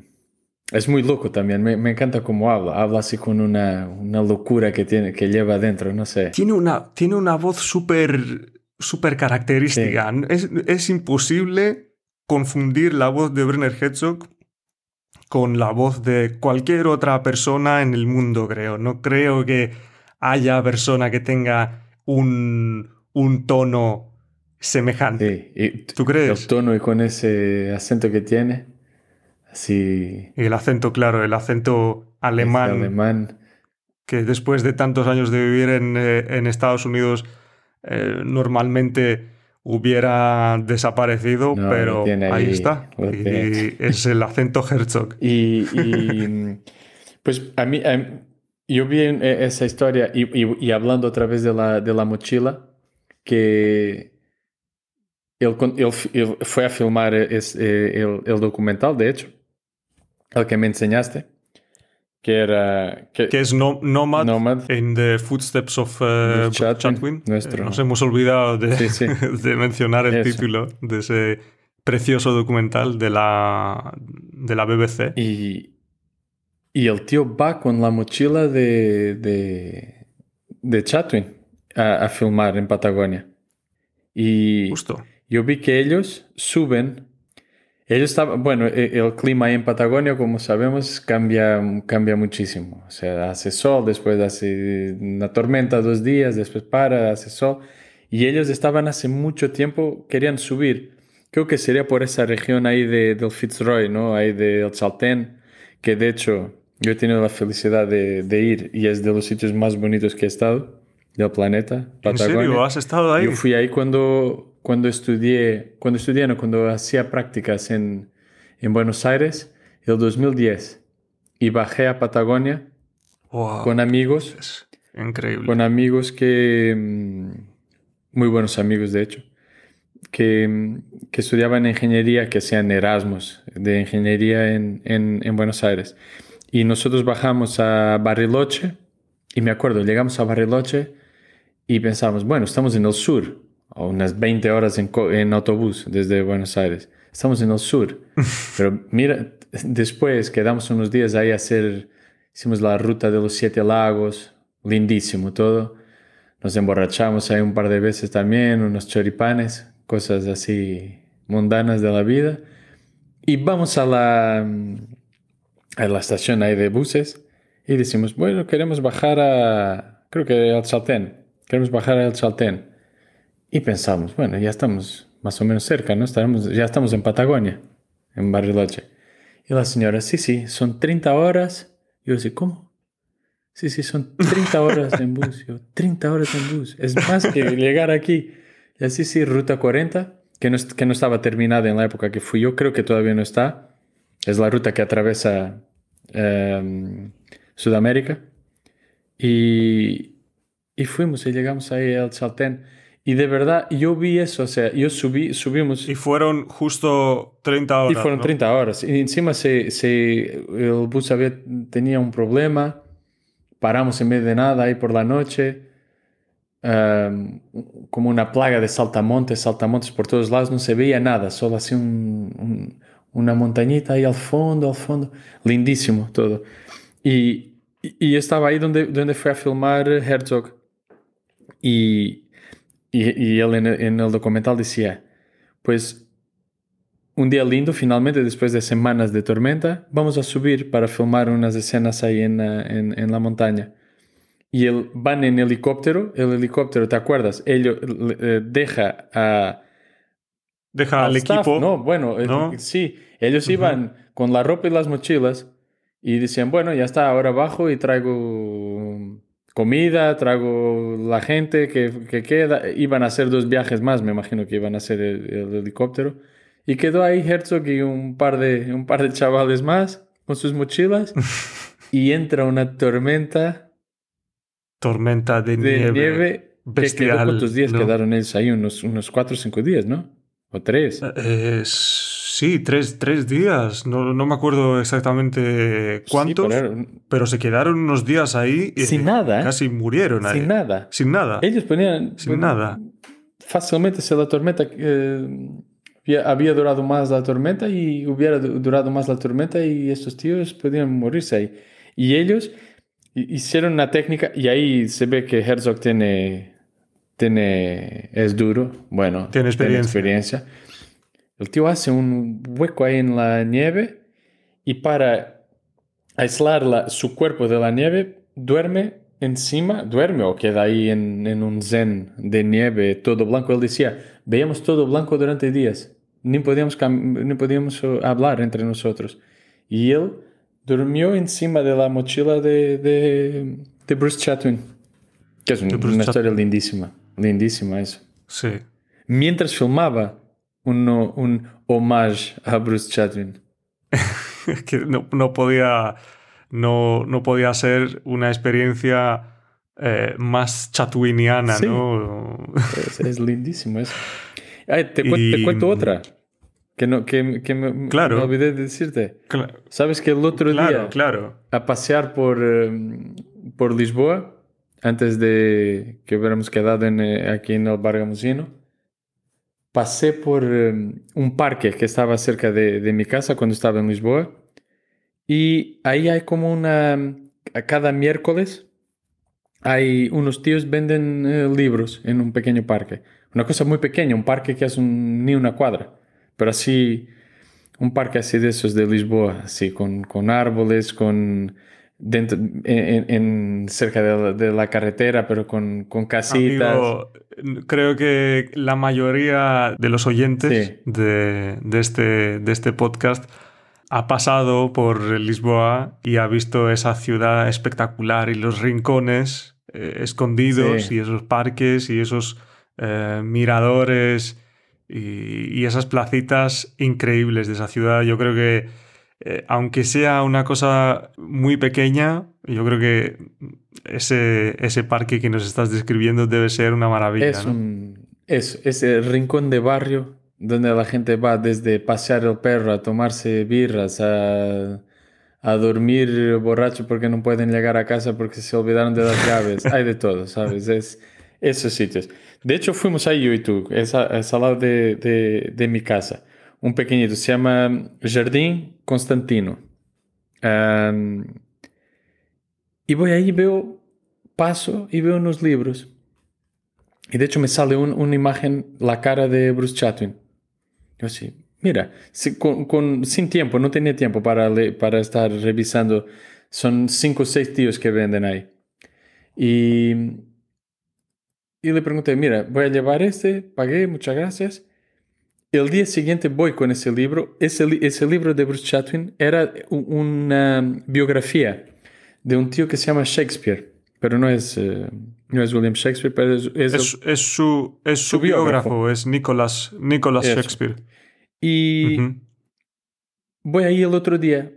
B: Es muy loco también. Me, me encanta cómo habla. Habla así con una, una locura que, tiene, que lleva dentro. No sé.
A: Tiene una, tiene una voz súper súper característica. Es, es imposible confundir la voz de Brenner Herzog con la voz de cualquier otra persona en el mundo, creo. No creo que haya persona que tenga un, un tono semejante.
B: Sí. Y
A: ¿Tú crees?
B: el tono y con ese acento que tiene. Así...
A: Y el acento, claro, el acento alemán,
B: este alemán.
A: que después de tantos años de vivir en, eh, en Estados Unidos eh, normalmente hubiera desaparecido,
B: No,
A: pero ahí,
B: ahí,
A: está. Y es el acento Herzog. (laughs)
B: Y, y, pues a mí, a mí- yo vi eh, esa historia y, y- y hablando otra vez de la, de la mochila, que él, él él fue a filmar es- eh, el, el documental, de hecho, el que me enseñaste, que era... Que,
A: Que es no, Nomad,
B: Nomad.
A: in the Footsteps of eh,
B: Chatwin, nuestro-
A: Eh, Nos hemos olvidado de,
B: Sí, sí. (laughs)
A: de mencionar el
B: Eso.
A: título de ese precioso documental de la, de la BBC.
B: Y, y el tío va con la mochila de, de, de Chatwin a, a filmar en Patagonia. Y
A: Justo.
B: yo vi que ellos suben. Ellos estaban, bueno, e- el clima ahí en Patagonia, como sabemos, cambia, cambia muchísimo. O sea, hace sol, después hace una tormenta dos días, después para, hace sol. Y ellos estaban hace mucho tiempo, querían subir. Creo que sería por esa región ahí de, del Fitzroy, ¿no? Ahí del Chaltén, que de hecho yo he tenido la felicidad de, de ir y es de los sitios más bonitos que he estado del planeta.
A: ¿En
B: Patagonia.
A: serio? ¿Has estado ahí?
B: Yo fui ahí cuando, cuando estudié, cuando estudié, no, cuando hacía prácticas en, en Buenos Aires, el 2010. Y bajé a Patagonia
A: Wow,
B: con amigos,
A: es increíble.
B: con amigos que, mm, muy buenos amigos de hecho, que, mm, que estudiaban ingeniería, que hacían Erasmus de ingeniería en, en, en Buenos Aires. Y nosotros bajamos a Bariloche, y me acuerdo, llegamos a Bariloche y pensamos, bueno, estamos en el sur, a unas 20 horas en, en autobús desde Buenos Aires. Estamos en el sur. (laughs) Pero mira, después quedamos unos días ahí a hacer, hicimos la ruta de los siete lagos, lindísimo todo. Nos emborrachamos ahí un par de veces también, unos choripanes, cosas así mundanas de la vida. Y vamos a la, a la estación ahí de buses y decimos, bueno, queremos bajar a, creo que al Chaltén, queremos bajar al Chaltén. Y pensamos, bueno, ya estamos más o menos cerca, ¿no? Estaremos, ya estamos en Patagonia, en Bariloche. Y la señora, sí, sí, son 30 horas. Yo decía, ¿cómo? Sí, sí, son 30 horas en (laughs) bus. Yo, 30 horas en bus. Es más que llegar aquí. Y así, sí, ruta 40, que no, que no estaba terminada en la época que fui yo, creo que todavía no está. Es la ruta que atraviesa em, Sudamérica. Y, y fuimos y llegamos ahí al Chaltén. Y de verdad, yo vi eso, o sea, yo subí, subimos
A: Y fueron justo 30 horas.
B: y fueron
A: ¿no?
B: 30 horas. Y encima se, se, el bus había, tenía un problema. Paramos en medio de nada ahí por la noche. Em, como una plaga de saltamontes, saltamontes por todos lados. No se veía nada, solo así un- un- una montañita ahí al fondo, al fondo. Lindísimo todo. Y, y, estaba ahí donde, donde fue a filmar Herzog. Y, y, él en el, en el documental decía, pues un día lindo, finalmente, después de semanas de tormenta, vamos a subir para filmar unas escenas ahí en, en, en la montaña. Y él, van en helicóptero, el helicóptero, ¿te acuerdas? Ellos eh, deja a...
A: Deja al
B: staff,
A: equipo.
B: No, bueno,
A: ¿no?
B: sí, ellos iban con la ropa y las mochilas y decían, bueno, ya está, ahora bajo y traigo comida, traigo la gente que, que queda. Iban a hacer dos viajes más, me imagino que iban a hacer el, el helicóptero. Y quedó ahí Herzog y un par de, un par de chavales más con sus mochilas. (laughs) y entra una tormenta
A: Tormenta de,
B: de
A: nieve.
B: nieve. que
A: bestial,
B: quedó, ¿Cuántos días
A: ¿no?
B: quedaron ellos ahí? Unos, unos cuatro o cinco días, ¿no? O tres.
A: Eh, sí, tres, tres días. No, no me acuerdo exactamente cuántos,
B: Sí, pero
A: se quedaron unos días ahí. y
B: Sin nada, ¿eh?
A: Casi murieron ahí.
B: sin nada.
A: Sin nada.
B: Ellos ponían...
A: Sin nada.
B: Fácilmente si la tormenta... eh, había- durado más la tormenta y hubiera du- durado más la tormenta y estos tíos podían morirse ahí. Y ellos hi- hicieron una técnica y ahí se ve que Herzog tiene... tiene es duro. Bueno,
A: Tiene experiencia.
B: experiencia. El tío hace un hueco ahí en la nieve y para aislar la- su cuerpo de la nieve, duerme encima, duerme o queda ahí en, en un zen de nieve todo blanco. Él decía, veíamos todo blanco durante días, ni podíamos, ni podíamos eh, hablar entre nosotros. Y él durmió encima de la mochila de, de, de Bruce Chatwin, que es una
A: Chat-
B: historia lindísima, lindísima eso.
A: Sí.
B: Mientras filmaba un, un homage a Bruce Chatwin. (laughs)
A: que no, no podía. No, no podía ser una experiencia eh, más chatwiniana,
B: Sí.
A: ¿no?
B: Es, es lindísimo eso. Ay, te, cu- te
A: Y-
B: cuento otra. Que, no, que, que me,
A: Claro.
B: me olvidé de decirte.
A: Cla-
B: Sabes que el otro
A: claro,
B: día,
A: claro.
B: a pasear por, eh, por Lisboa, antes de que hubiéramos quedado eh, aquí en el Bargamusino, pasé por eh, un parque que estaba cerca de, de mi casa cuando estaba en Lisboa. Y ahí hay como una... A cada miércoles hay unos tíos venden eh, libros en un pequeño parque. Una cosa muy pequeña, un parque que es ni una cuadra. Pero así, un parque así de esos de Lisboa, así con, con árboles, con... Dentro, en, cerca de la, de la carretera, pero con, con casitas.
A: Amigo, creo que la mayoría de los oyentes
B: Sí.
A: de, de este, de este podcast ha pasado por Lisboa y ha visto esa ciudad espectacular y los rincones eh, escondidos
B: Sí.
A: y esos parques y esos eh, miradores y, y esas placitas increíbles de esa ciudad. Yo creo que eh, aunque sea una cosa muy pequeña, yo creo que ese, ese parque que nos estás describiendo debe ser una maravilla.
B: Es
A: ¿no?
B: un es ese rincón de barrio donde la gente va desde pasear el perro a tomarse birras a, a dormir borracho porque no pueden llegar a casa porque se olvidaron de las llaves. (laughs) Hay de todo, ¿sabes? Es esos sitios. De hecho, fuimos ahí yo y tú, es, a- es al lado de, de, de mi casa. Un pequeñito, se llama Jardín Constantino. Y voy ahí, veo, paso y veo unos libros. Y de hecho me sale un- una imagen, la cara de Bruce Chatwin. Yo así, mira, si- con- sin tiempo, no tenía tiempo para, le- para estar revisando. Son cinco o seis tíos que venden ahí. Y, y le pregunté, mira, voy a llevar este, pagué, muchas gracias. El día siguiente voy con ese libro. Ese, ese libro de Bruce Chatwin era una biografía de un tío que se llama Shakespeare, pero no es, eh, no es William Shakespeare, pero es, es el-
A: Es, es su, es su
B: Su biógrafo.
A: biógrafo, es Nicholas, Nicholas
B: Eso.
A: Shakespeare.
B: y voy ahí el otro día,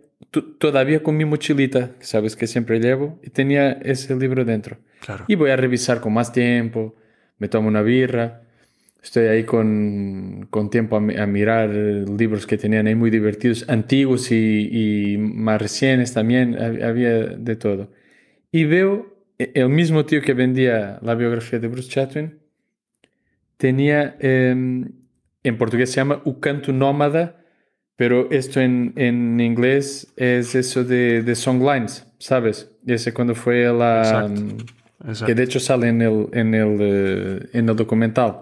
B: todavía con mi mochilita, que sabes que siempre llevo, y tenía ese libro dentro.
A: Claro.
B: Y voy a revisar con más tiempo, me tomo una birra, estoy ahí con, con tiempo a, a mirar eh, libros que tenían ahí muy divertidos, antiguos y, y más recientes también, hab- había de todo. Y veo e- el mismo tío que vendía la biografía de Bruce Chatwin, tenía, em, en portugués se llama O Canto Nómada, pero esto en, en inglés es eso de, de songlines, ¿sabes? Ese cuando fue la...
A: Exacto.
B: mm,
A: Exacto.
B: que de hecho sale en el, en el, eh, en el documental.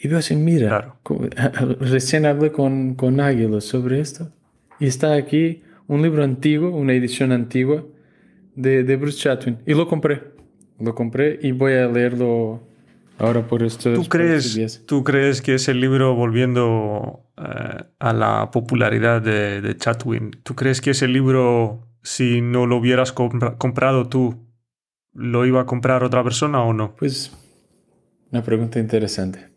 B: Y veo así, mira,
A: Claro. (laughs)
B: recién hablé con, con Águila sobre esto. Y está aquí un libro antiguo, una edición antigua de, de Bruce Chatwin. Y lo compré. Lo compré y voy a leerlo ahora por estos
A: ¿Tú crees. ¿Tú crees que ese libro, volviendo eh, a la popularidad de, de Chatwin, ¿tú crees que ese libro, si no lo hubieras compra- comprado tú, lo iba a comprar otra persona o no?
B: Pues una pregunta interesante.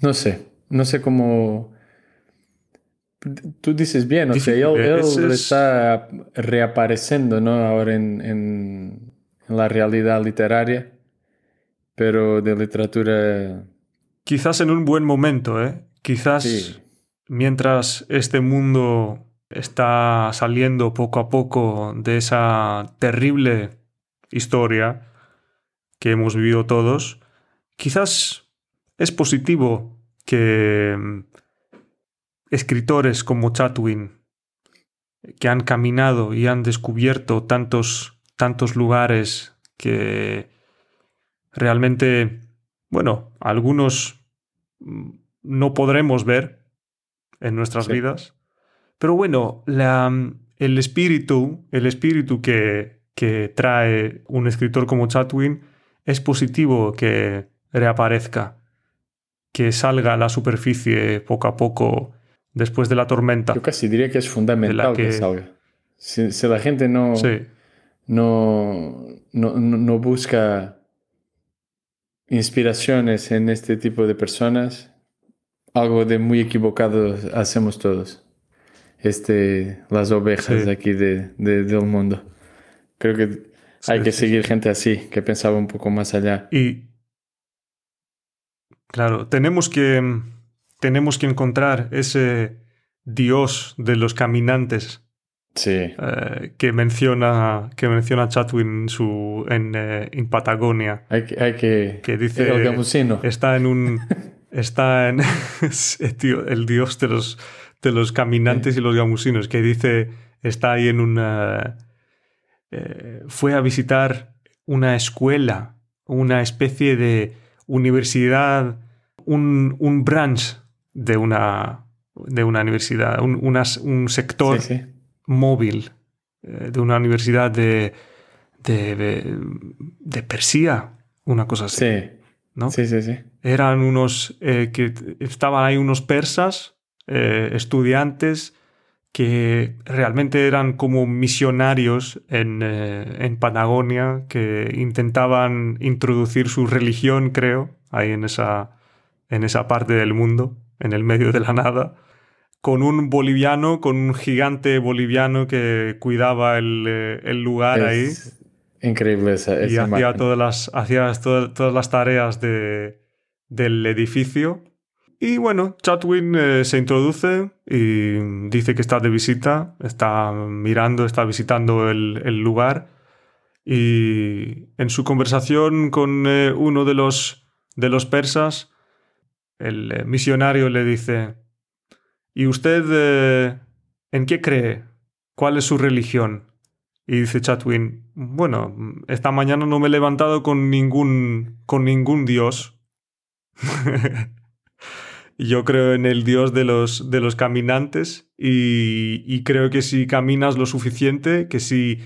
B: No sé, no sé cómo... Tú dices bien, o sea, él,
A: es-
B: está reapareciendo, ¿no? Ahora en, en- en la realidad literaria, pero de literatura...
A: Quizás en un buen momento, ¿eh? Quizás
B: Sí.
A: mientras este mundo está saliendo poco a poco de esa terrible historia que hemos vivido todos, quizás es positivo que mm, escritores como Chatwin, que han caminado y han descubierto tantos, tantos lugares que realmente, bueno, algunos mm, no podremos ver en nuestras
B: Sí.
A: vidas. Pero bueno, la, el espíritu, el espíritu que, que trae un escritor como Chatwin es positivo que reaparezca, que salga a la superficie poco a poco después de la tormenta.
B: Yo casi diría que es fundamental que...
A: que-
B: salga. Si, si la gente no,
A: Sí,
B: no, no, no- busca inspiraciones en este tipo de personas, algo de muy equivocado hacemos todos. Este, las ovejas
A: Sí.
B: aquí de, de- del mundo. Creo que hay
A: Sí,
B: que seguir gente así, que pensaba un poco más allá.
A: Y claro, tenemos que, tenemos que encontrar ese Dios de los caminantes
B: Sí,
A: eh, que menciona que menciona Chatwin en su en, eh, en Patagonia.
B: Hay que... Hay que,
A: que dice
B: el
A: está en un (laughs) está en (laughs) el dios de los de los caminantes y los gamusinos que dice está ahí en una eh, fue a visitar una escuela una especie de universidad un, un branch de una de una universidad un, unas- un sector
B: Sí, sí.
A: móvil eh, de una universidad de, de, de, de Persia, una cosa así.
B: Sí,
A: ¿no?
B: sí, sí, sí.
A: Eran unos eh, que estaban ahí unos persas, eh, estudiantes, que realmente eran como misionarios en, eh, en Patagonia, que intentaban introducir su religión, creo, ahí en esa, en esa parte del mundo, en el medio de la nada, con un boliviano, con un gigante boliviano que cuidaba el, eh, el lugar ahí
B: increíble esa,
A: y
B: esa
A: hacía
B: imagen.
A: todas las, hacía todas, todas las tareas de, del edificio. Y bueno, Chatwin eh, se introduce y dice que está de visita, está mirando, está visitando el, el lugar. Y en su conversación con eh, uno de los, de los persas, el eh, misionario le dice, ¿y usted en qué cree? ¿Cuál es su religión? Y dice Chatwin, bueno, esta mañana no me he levantado con ningún, con ningún dios. (laughs) Yo creo en el dios de los, de los caminantes y, y creo que si caminas lo suficiente, que si,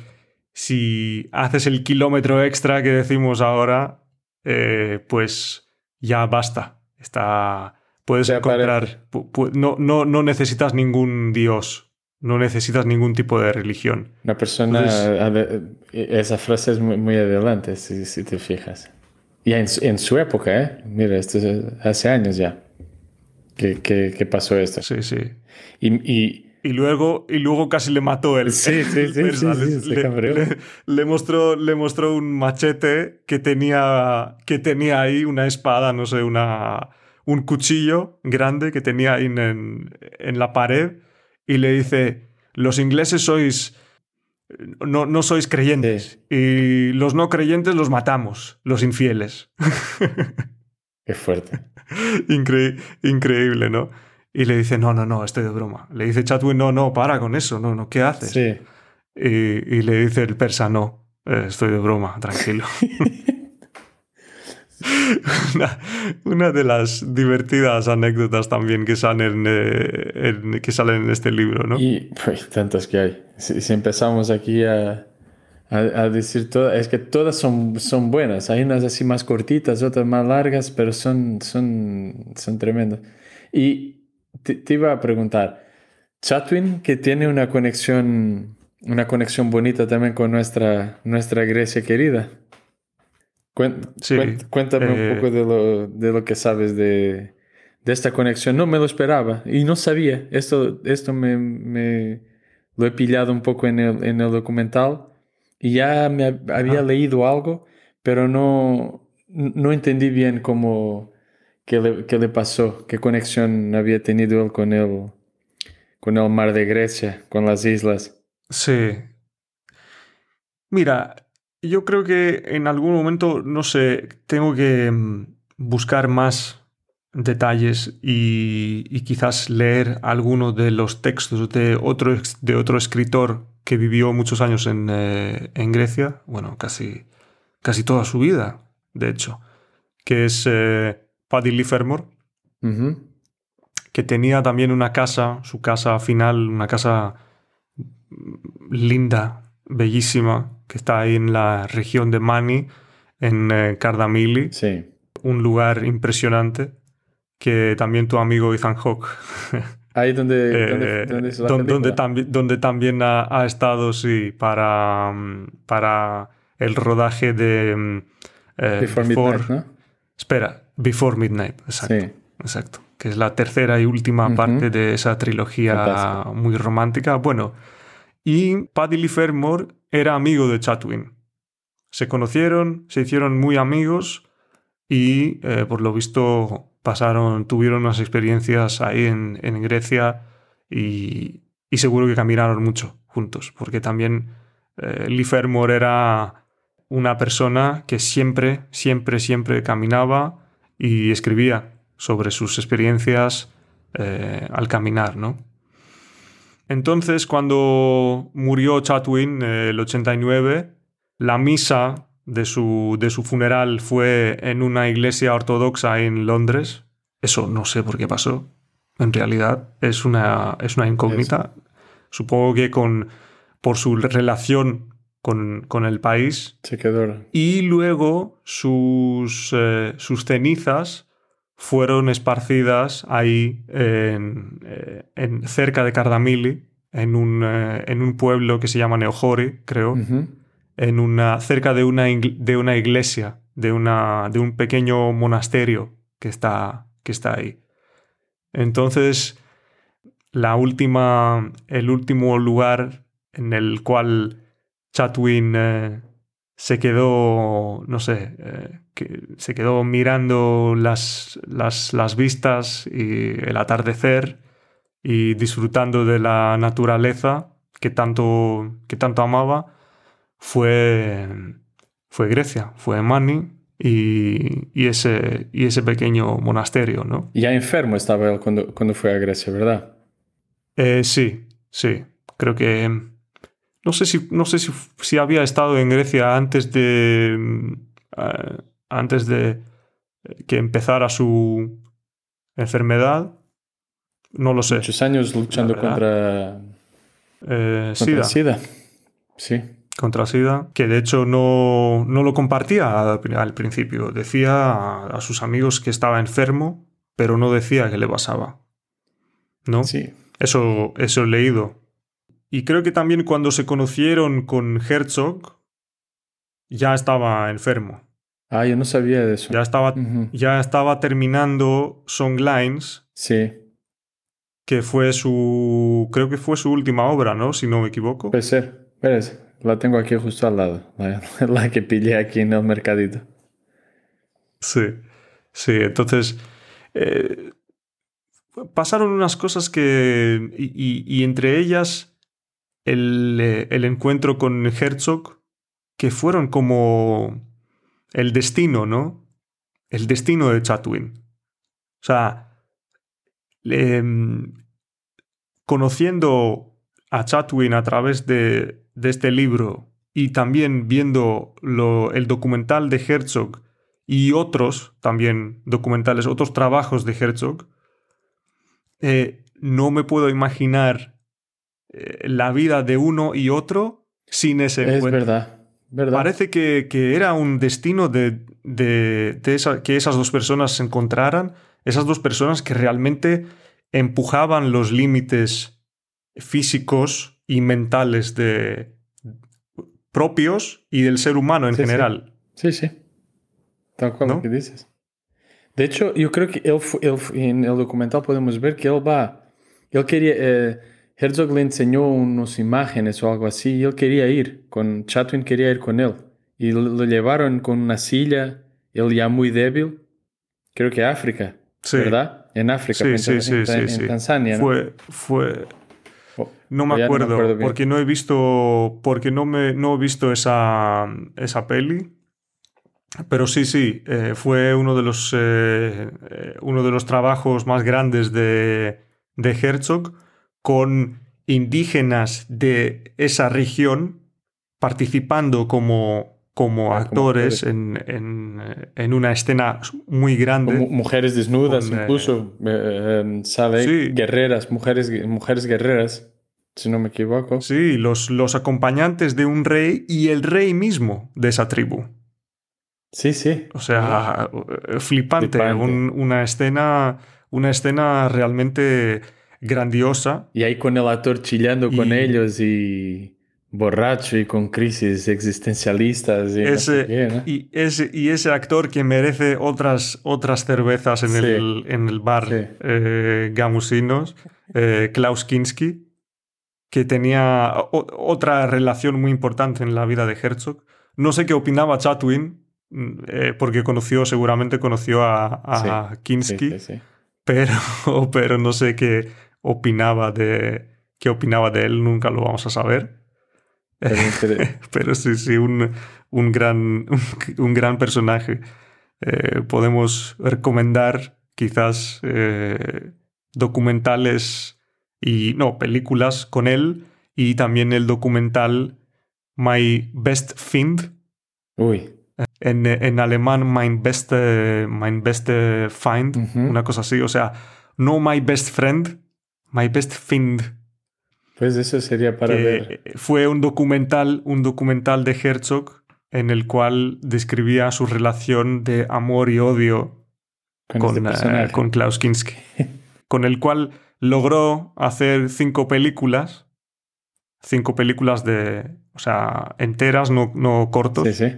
A: si haces el kilómetro extra que decimos ahora, eh, pues ya basta. Está, puedes
B: Ya
A: encontrar, pu- pu- no, no, no necesitas ningún dios, no necesitas ningún tipo de religión.
B: Una persona,
A: Entonces-
B: esa frase es muy, muy adelante, si, si te fijas. Y en, su- en su época, ¿eh? Mira, esto es hace años ya que, que, que pasó esto.
A: Sí, sí.
B: Y, y
A: Y luego, y luego casi le mató el.
B: Sí, sí,
A: el
B: sí, sí, sí,
A: Le- le, le- le mostró, le mostró un machete que tenía, que tenía ahí una espada, no sé, una, un cuchillo grande que tenía ahí en, en la pared. Y le dice: Los ingleses sois. No, no sois creyentes. Y los no creyentes los matamos, los infieles. (laughs)
B: qué fuerte. (laughs)
A: Incre- increíble, ¿no? Y le dice, no, no, no, estoy de broma. Le dice Chatwin, no, no, para con eso, no, no, ¿qué haces?
B: Sí.
A: Y, y le dice el persa, no, eh, estoy de broma, tranquilo. (laughs) (laughs) una, una, de las divertidas anécdotas también que salen, eh, en, que salen en este libro, ¿no?
B: Y pues, tantas que hay. Si, si empezamos aquí a, a, a, decir todas, es que todas son, son buenas. Hay unas así más cortitas, otras más largas, pero son, son, son tremendas. Y te, te iba a preguntar, Chatwin, que tiene una conexión, una conexión bonita también con nuestra, nuestra Grecia querida.
A: Sí,
B: cuéntame
A: eh,
B: un poco de lo, de lo que sabes de, de, esta conexión. No me lo esperaba y no sabía. Esto, esto me, me lo he pillado un poco en el, en el documental y ya me había
A: Ah.
B: leído algo, pero no, no entendí bien cómo, qué le, qué le pasó, qué conexión había tenido él con el, con el mar de Grecia, con las islas.
A: Sí. Mira, yo creo que en algún momento, no sé, tengo que mm, buscar más detalles y, y quizás leer alguno de los textos de otro, de otro escritor que vivió muchos años en, eh, en Grecia, bueno, casi, casi toda su vida, de hecho, que es eh, Paddy Livermore,
B: Ujú.
A: que tenía también una casa, su casa final, una casa linda, bellísima, que está ahí en la región de Mani, en eh, Cardamili,
B: Sí.
A: un lugar impresionante que también tu amigo Ethan Hawke, (laughs)
B: Ahí donde,
A: eh,
B: donde, donde
A: don- donde, tambi- donde también ha, ha estado, sí, para, mm, para el rodaje de... mm, eh,
B: Before
A: Before-
B: Midnight, ¿no?
A: Espera, Before Midnight, exacto.
B: Sí.
A: Exacto. Que es la tercera y última parte de esa trilogía
B: Fantástico.
A: muy romántica. Bueno, y Paddy Livermore era amigo de Chatwin. Se conocieron, se hicieron muy amigos y eh, por lo visto pasaron, tuvieron unas experiencias ahí en, en Grecia y, seguro que caminaron mucho juntos, porque también eh, Livermore era una persona que siempre, siempre, siempre caminaba y escribía sobre sus experiencias eh, al caminar, ¿no? Entonces, cuando murió Chatwin, eh, el 89, la misa de su, de su funeral fue en una iglesia ortodoxa en Londres. Eso no sé por qué pasó. En realidad es una, es una incógnita. Supongo que con, por su relación con, con el país
B: Se quedó.
A: y luego sus, eh, sus cenizas fueron esparcidas ahí en, eh, en- cerca de Cardamili, en un, eh, en un pueblo que se llama Neojori, creo. En una, cerca de una, de una iglesia, de, una, de un pequeño monasterio que está, que está ahí. Entonces, la última, el último lugar en el cual Chatwin eh, se quedó, no sé, eh, que se quedó mirando las, las, las vistas y el atardecer y disfrutando de la naturaleza que tanto, que tanto amaba, fue, fue Grecia, fue Mani y, y ese, y ese pequeño monasterio, ¿no?
B: Ya enfermo estaba él cuando, cuando fue a Grecia, ¿verdad?
A: Eh, sí, sí. Creo que. No sé si, no sé si, si había estado en Grecia antes de. eh, antes de que empezara su enfermedad. No lo sé.
B: Muchos años luchando
A: La
B: contra,
A: Eh,
B: contra
A: SIDA.
B: SIDA. Sí.
A: Contra SIDA. Que de hecho no, no lo compartía al, principio. Decía a, a sus amigos que estaba enfermo, pero no decía que le pasaba. ¿No?
B: Sí.
A: Eso, eso he leído. Y creo que también cuando se conocieron con Herzog, ya estaba enfermo.
B: Ah, yo no sabía de eso.
A: Ya estaba,
B: Ujú.
A: ya estaba terminando Songlines,
B: Sí.
A: que fue su. Creo que fue su última obra, ¿no? Si no me equivoco.
B: Puede ser. Verás, la tengo aquí justo al lado. (laughs) La, que pillé aquí en el mercadito.
A: Sí. Sí, entonces. eh, pasaron unas cosas que. Y entre ellas, el, eh, el encuentro con Herzog, que fueron como el destino, ¿no? El destino de Chatwin. O sea, em, conociendo a Chatwin a través de, de este libro y también viendo lo- el documental de Herzog y otros también documentales, otros trabajos de Herzog, eh, no me puedo imaginar eh, la vida de uno y otro sin ese
B: Es
A: encuentro.
B: verdad, verdad.
A: Parece que, que era un destino de, de- de esa- que esas dos personas se encontraran, esas dos personas que realmente empujaban los límites físicos y mentales de, propios y del ser humano en
B: Sí, sí.
A: general.
B: Sí, sí. Tal cual
A: ¿No?
B: lo que dices. De hecho, yo creo que él, él en el documental podemos ver que él va. Él quería. eh, Herzog le enseñó unas imágenes o algo así y él quería ir. Con Chatwin quería ir con él. Y lo, lo llevaron con una silla, él ya muy débil. Creo que África,
A: Sí.
B: ¿verdad? En África,
A: Sí,
B: en,
A: sí, sí,
B: en
A: sí, sí.
B: en Tanzania. ¿no?
A: Fue, fue,
B: O-
A: no me acuerdo, porque no he visto, porque no me, no he visto esa, esa peli. Pero sí, sí, eh, fue uno de los, eh, eh, uno de los trabajos más grandes de, de Herzog con indígenas de esa región participando como, como
B: Ah,
A: actores en, en, en una escena muy grande.
B: Como mujeres desnudas, incluso. eh, eh, sale
A: sí.
B: guerreras, mujeres, mujeres guerreras, si no me equivoco.
A: Sí, los, los acompañantes de un rey y el rey mismo de esa tribu.
B: Sí, sí.
A: O sea, eh, flipante,
B: Flipante.
A: un- una escena, una escena realmente grandiosa.
B: Y ahí con el actor chillando con ellos y borracho y con crisis existencialistas y no sé
A: Ese,
B: qué, ¿no?
A: y, ese, y ese actor que merece otras, otras cervezas en,
B: Sí.
A: el, en el bar
B: Sí.
A: eh, Gamusinos, eh, Klaus Kinski, que tenía otra relación muy importante en la vida de Herzog. No sé qué opinaba Chatwin, mm, eh, porque conoció, seguramente conoció a, a
B: Sí,
A: Kinski,
B: sí, sí.
A: pero, (laughs) pero no sé qué opinaba de qué opinaba de él, nunca lo vamos a saber.
B: Pero (laughs)
A: sí, sí, un, un gran, (laughs) un gran personaje. Eh, podemos recomendar quizás eh, documentales y, no, películas con él y también el documental My Best Find,
B: Uy,
A: en, en alemán Mein Beste, mein beste Find, una cosa así, o sea, no My Best Friend, My Best Find,
B: pues eso sería para ver.
A: fue un documental, un documental de Herzog en el cual describía su relación de amor y odio
B: Con,
A: con,
B: este
A: eh, con Klaus Kinski, con el cual logró hacer cinco películas, cinco películas de, o sea, enteras, no, no cortos.
B: Sí, sí.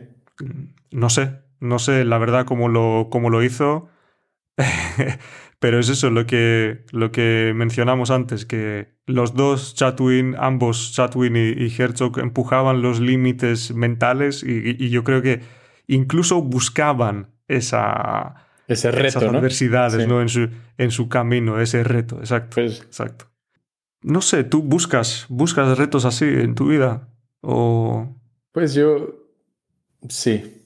A: No sé, no sé la verdad cómo lo, cómo lo hizo, (laughs) pero es eso lo que, lo que mencionamos antes, que los dos, Chatwin, ambos, Chatwin y, y Herzog, empujaban los límites mentales y, y yo creo que incluso buscaban esa,
B: Ese reto,
A: esas
B: ¿no?
A: adversidades
B: Sí.
A: ¿no? En, su, en su camino, ese reto, exacto,
B: Pues
A: exacto. No sé, ¿tú buscas, buscas retos así en tu vida? O...
B: Pues yo, sí.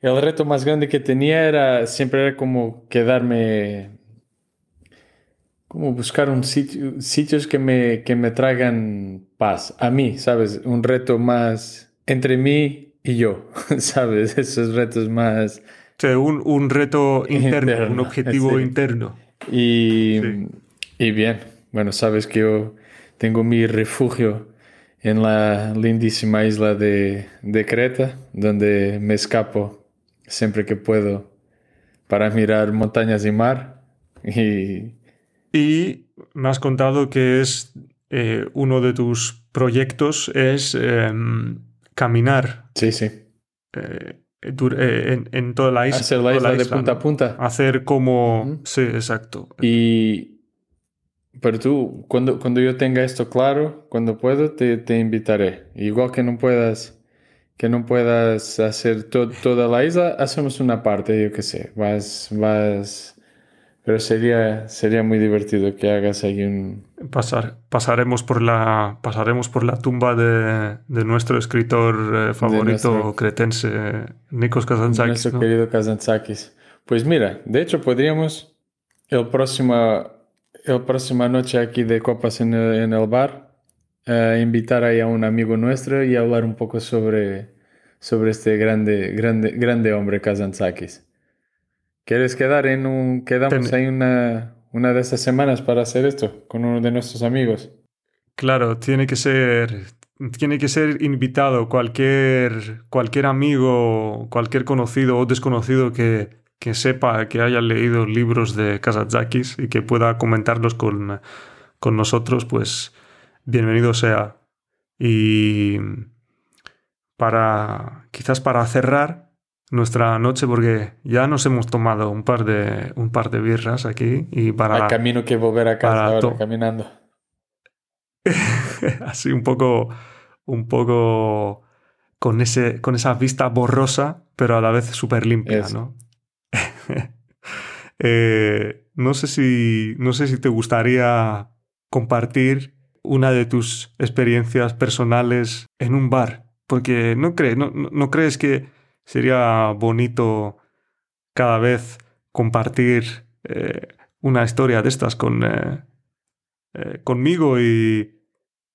B: El reto más grande que tenía era, siempre era como quedarme, como buscar un sitio, sitios que me, que me traigan paz. A mí, ¿sabes? Un reto más entre mí y yo, (laughs) ¿sabes? Esos retos más...
A: Un, un reto interno, un objetivo
B: sí.
A: interno.
B: Y,
A: Sí.
B: y bien, bueno, sabes que yo tengo mi refugio en la lindísima isla de, de Creta, donde me escapo siempre que puedo para mirar montañas y mar. Y
A: Y me has contado que es eh, uno de tus proyectos es em, caminar
B: sí, sí,
A: eh, en, en toda la isla.
B: hacer la isla de punta a punta.
A: Hacer como...
B: Ujú.
A: Sí, exacto.
B: Y, pero tú, cuando, cuando yo tenga esto claro, cuando puedo, te, te invitaré. Igual que no puedas, que no puedas hacer to- toda la isla, hacemos una parte, yo qué sé, vas, vas, pero sería, sería muy divertido que hagas ahí un,
A: Pasar, pasaremos, por la, pasaremos por la tumba de, de nuestro escritor eh, favorito
B: nuestro-
A: cretense, Nikos Kazantzakis.
B: nuestro
A: ¿no?
B: querido Kazantzakis. Pues mira, de hecho podríamos el próximo, el próxima noche aquí de copas en el, en el bar eh, invitar ahí a un amigo nuestro y hablar un poco sobre, sobre este grande, grande, grande hombre Kazantzakis. ¿Quieres quedar en un... Quedamos
A: Ten-
B: ahí una, una de estas semanas para hacer esto con uno de nuestros amigos?
A: Claro, tiene que ser, tiene que ser invitado cualquier, cualquier amigo, cualquier conocido o desconocido que, que sepa que haya leído libros de Kazantzakis y que pueda comentarlos con, con nosotros, pues bienvenido sea. Y para, quizás para cerrar nuestra noche, porque ya nos hemos tomado un par de, un par de birras aquí y para...
B: Hay camino que volver a casa ahora, caminando. (laughs)
A: así un poco, un poco con, ese, con esa vista borrosa, pero a la vez súper limpia,
B: Eso.
A: ¿no? (laughs) Eh, no, sé si, no sé si te gustaría compartir una de tus experiencias personales en un bar, porque no, crees no, no- no crees que sería bonito cada vez compartir eh, una historia de estas con, eh, eh, conmigo y,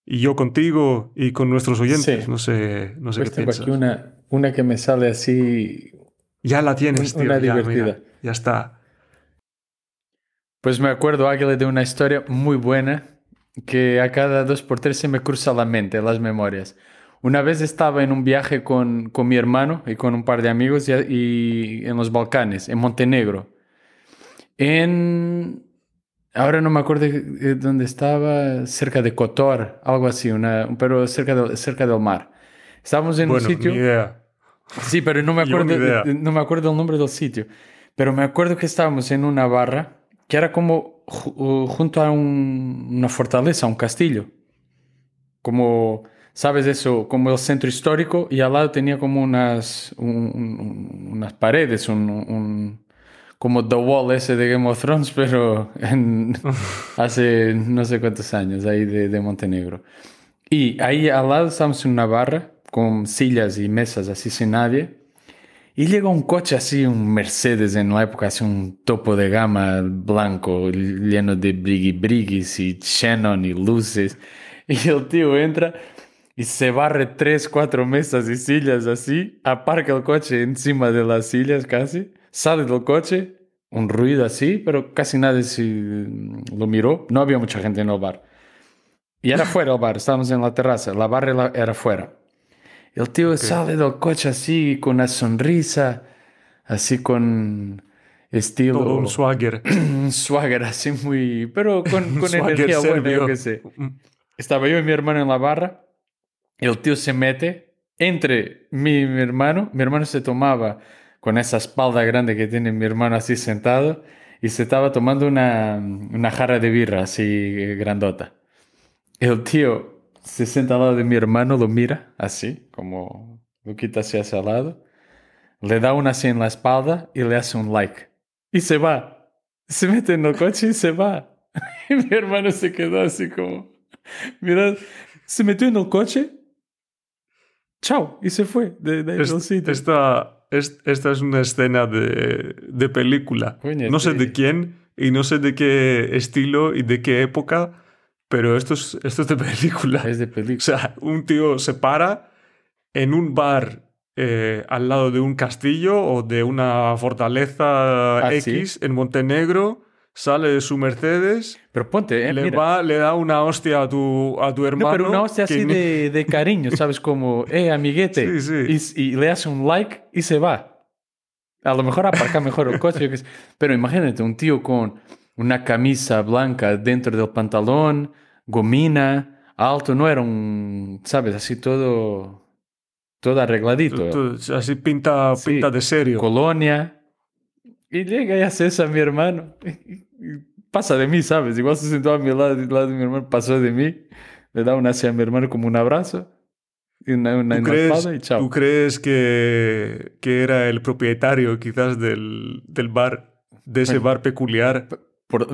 A: y yo contigo y con nuestros oyentes.
B: Sí.
A: No sé, no sé
B: Pues
A: qué
B: tengo
A: piensas.
B: aquí una, una que me sale así
A: Ya la tienes, tío.
B: una
A: ya,
B: divertida.
A: mira, ya está.
B: Pues me acuerdo, Águila, de una historia muy buena que a cada dos por tres se me cruza la mente, las memorias. Una vez estaba en un viaje con, con mi hermano y con un par de amigos y, y en los Balcanes, en Montenegro. En... Ahora no me acuerdo de- de dónde estaba, cerca de Kotor, algo así, una, pero cerca, del- cerca del mar. Estábamos en
A: Bueno,
B: un sitio...
A: ni idea.
B: Sí, pero no me acuerdo, de- no me acuerdo el nombre del sitio. Pero me acuerdo que estábamos en una barra que era como ju- junto a un- una fortaleza, un castillo. Como, ¿sabes eso? Como el centro histórico y al lado tenía como unas, un- un- unas paredes, un, como The Wall ese de Game of Thrones, (laughs) pero en- (laughs) hace no sé cuántos años, ahí de, de Montenegro. Y ahí al lado estábamos en una barra con sillas y mesas así sin nadie. Y llega un coche así, un Mercedes en la época, así un topo de gama blanco, lleno de brigui briguis y Shannon y luces. (laughs) Y el tío entra y se barre tres, cuatro mesas y sillas así, aparca el coche encima de las sillas casi, sale del coche, un ruido así, pero casi nadie se lo miró. No había mucha gente en el bar. Y era (laughs) fuera el bar, estábamos en la terraza, la barra era- era fuera. El tío sale del coche así, con una sonrisa, así con estilo...
A: Todo un swagger. (clears throat)
B: un swagger así muy... Pero con, (laughs) con energía buena, yo qué sé. Estaba yo y mi hermano en la barra. El tío se mete entre mí y mi hermano. Mi hermano se tomaba con esa espalda grande que tiene mi hermano así sentado y se estaba tomando una, una jarra de birra así eh, grandota. El tío se sienta al lado de mi hermano, lo mira así, como lo quita hacia ese lado, le da una así en la espalda y le hace un like. Y se va. Se mete en el coche y se va. (laughs) Y mi hermano se quedó así como, mira, se metió en el coche, chao, y se fue de, de-
A: Es- esta, es- esta es una escena de, de película.
B: Coño,
A: no sé
B: sí.
A: de quién y no sé de qué estilo y de qué época, pero esto es, esto es de película.
B: Es de
A: O
B: película.
A: sea, un tío se para en un bar eh, al lado de un castillo o de una fortaleza
B: Ah,
A: X en Montenegro, sale de su Mercedes,
B: Pero ponte, eh,
A: le
B: mira.
A: va, le da una hostia a tu, a tu hermano.
B: No, pero una hostia
A: que
B: así
A: ni-
B: de, de cariño, ¿sabes? Como, eh, amiguete.
A: Sí, sí.
B: Y, y le hace un like y se va. A lo mejor aparca mejor el coche. sé. Pero imagínate, un tío con una camisa blanca dentro del pantalón, gomina, alto, no era un, ¿sabes? Así todo, todo arregladito.
A: Así pinta,
B: Sí.
A: pinta de serio.
B: Colonia. Y llega y hace eso a mi hermano. Pasa de mí, ¿sabes? Igual se sentó a mi lado, al lado de mi hermano, pasó de mí. Le da una hacia a mi hermano como un abrazo. Y una, una
A: ¿Tú crees,
B: espalda y chao.
A: tú crees que, que era el propietario quizás del, del bar, de ese
B: Bueno.
A: bar peculiar?
B: Por-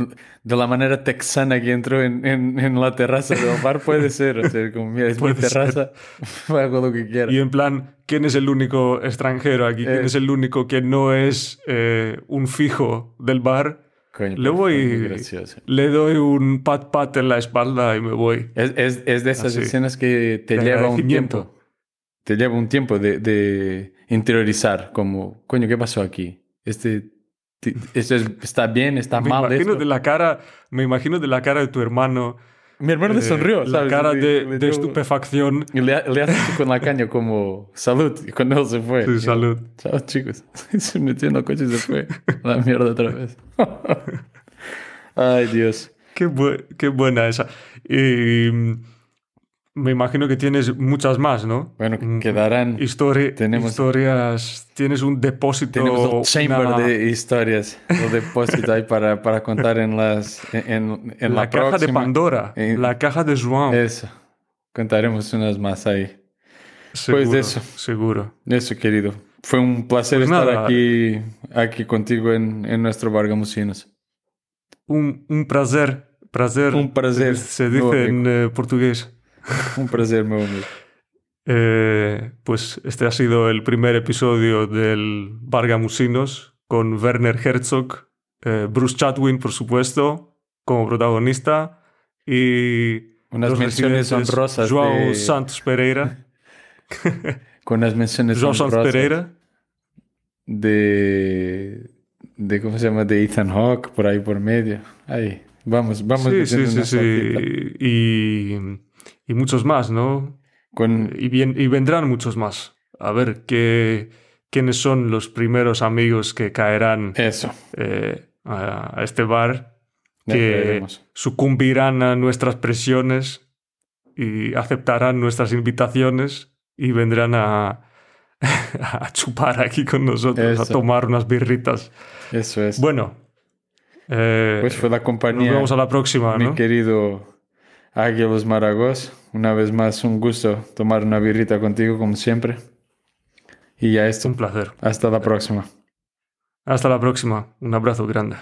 B: de la manera texana que entró en, en, en la terraza del bar, puede ser. O sea, como, mira, es mi
A: ser.
B: terraza, (laughs) hago lo que quiera.
A: Y en plan, ¿quién es el único extranjero aquí? ¿Quién
B: Eh.
A: es el único que no es eh, un fijo del bar?
B: Coño,
A: Le voy-. Le doy un pat pat en la espalda y me voy.
B: Es, es, es de esas
A: Así.
B: escenas que te
A: De
B: lleva un tiempo. te lleva un tiempo de, de interiorizar, como, coño, ¿qué pasó aquí? Este, esto es- está bien, está
A: Me
B: mal.
A: imagino
B: esto?
A: de la cara, me imagino de la cara de tu hermano.
B: Mi hermano le
A: eh,
B: sonrió,
A: La
B: ¿sabes?
A: cara
B: Le-
A: de,
B: le
A: de estupefacción.
B: Y le, le hace con la caña como salud y cuando él se fue.
A: Sí,
B: yo,
A: salud.
B: Chao chicos. (laughs) se metió en el coche y se fue. La mierda otra vez. (laughs) Ay Dios.
A: Qué, bu- qué buena esa. Y me imagino que tienes muchas más, ¿no?
B: Bueno,
A: Mm,
B: quedarán.
A: histori-
B: tenemos-
A: historias. Tienes un depósito.
B: Tenemos el chamber
A: una-
B: de historias, el (laughs) depósito ahí para, para contar en las en, en
A: la,
B: la,
A: caja de
B: próxima.
A: Pandora.
B: Eh,
A: la caja de Joan.
B: Eso. Contaremos unas más ahí.
A: seguro,
B: pues eso.
A: Seguro.
B: Eso, querido. Fue un placer
A: Pues
B: estar
A: nada.
B: aquí, aquí contigo en, en nuestro Vargamusinos.
A: Un, un placer. Placer.
B: Un placer,
A: Se dice en eh, portugués. (laughs)
B: Un placer, meu amigo.
A: Eh, pues este ha sido el primer episodio del Vargamusinos con Werner Herzog, eh, Bruce Chatwin, por supuesto, como protagonista, y
B: Unas menciones honrosas
A: Joao
B: de-
A: Santos Pereira. (laughs)
B: Con unas menciones
A: Joao Santos Pereira.
B: de, de, ¿cómo se llama? De Ethan Hawke, por ahí por medio. Ahí, vamos, vamos.
A: Sí, sí, sí, sí. Y, y muchos más, ¿no?
B: Con,
A: Y, bien, y vendrán muchos más. A ver qué, quiénes son los primeros amigos que caerán
B: eso,
A: eh, a, a este bar,
B: ya
A: que sucumbirán a nuestras presiones y aceptarán nuestras invitaciones y vendrán a, (laughs) a chupar aquí con nosotros, a tomar unas birritas.
B: Eso es.
A: Bueno, eh,
B: pues fue la
A: nos
B: compañía,
A: vemos a la próxima,
B: mi
A: ¿no?
B: querido Águilos Maragos. Una vez más, un gusto tomar una birrita contigo, como siempre. Y ya esto.
A: Un placer.
B: Hasta la próxima.
A: Hasta la próxima. Un abrazo grande.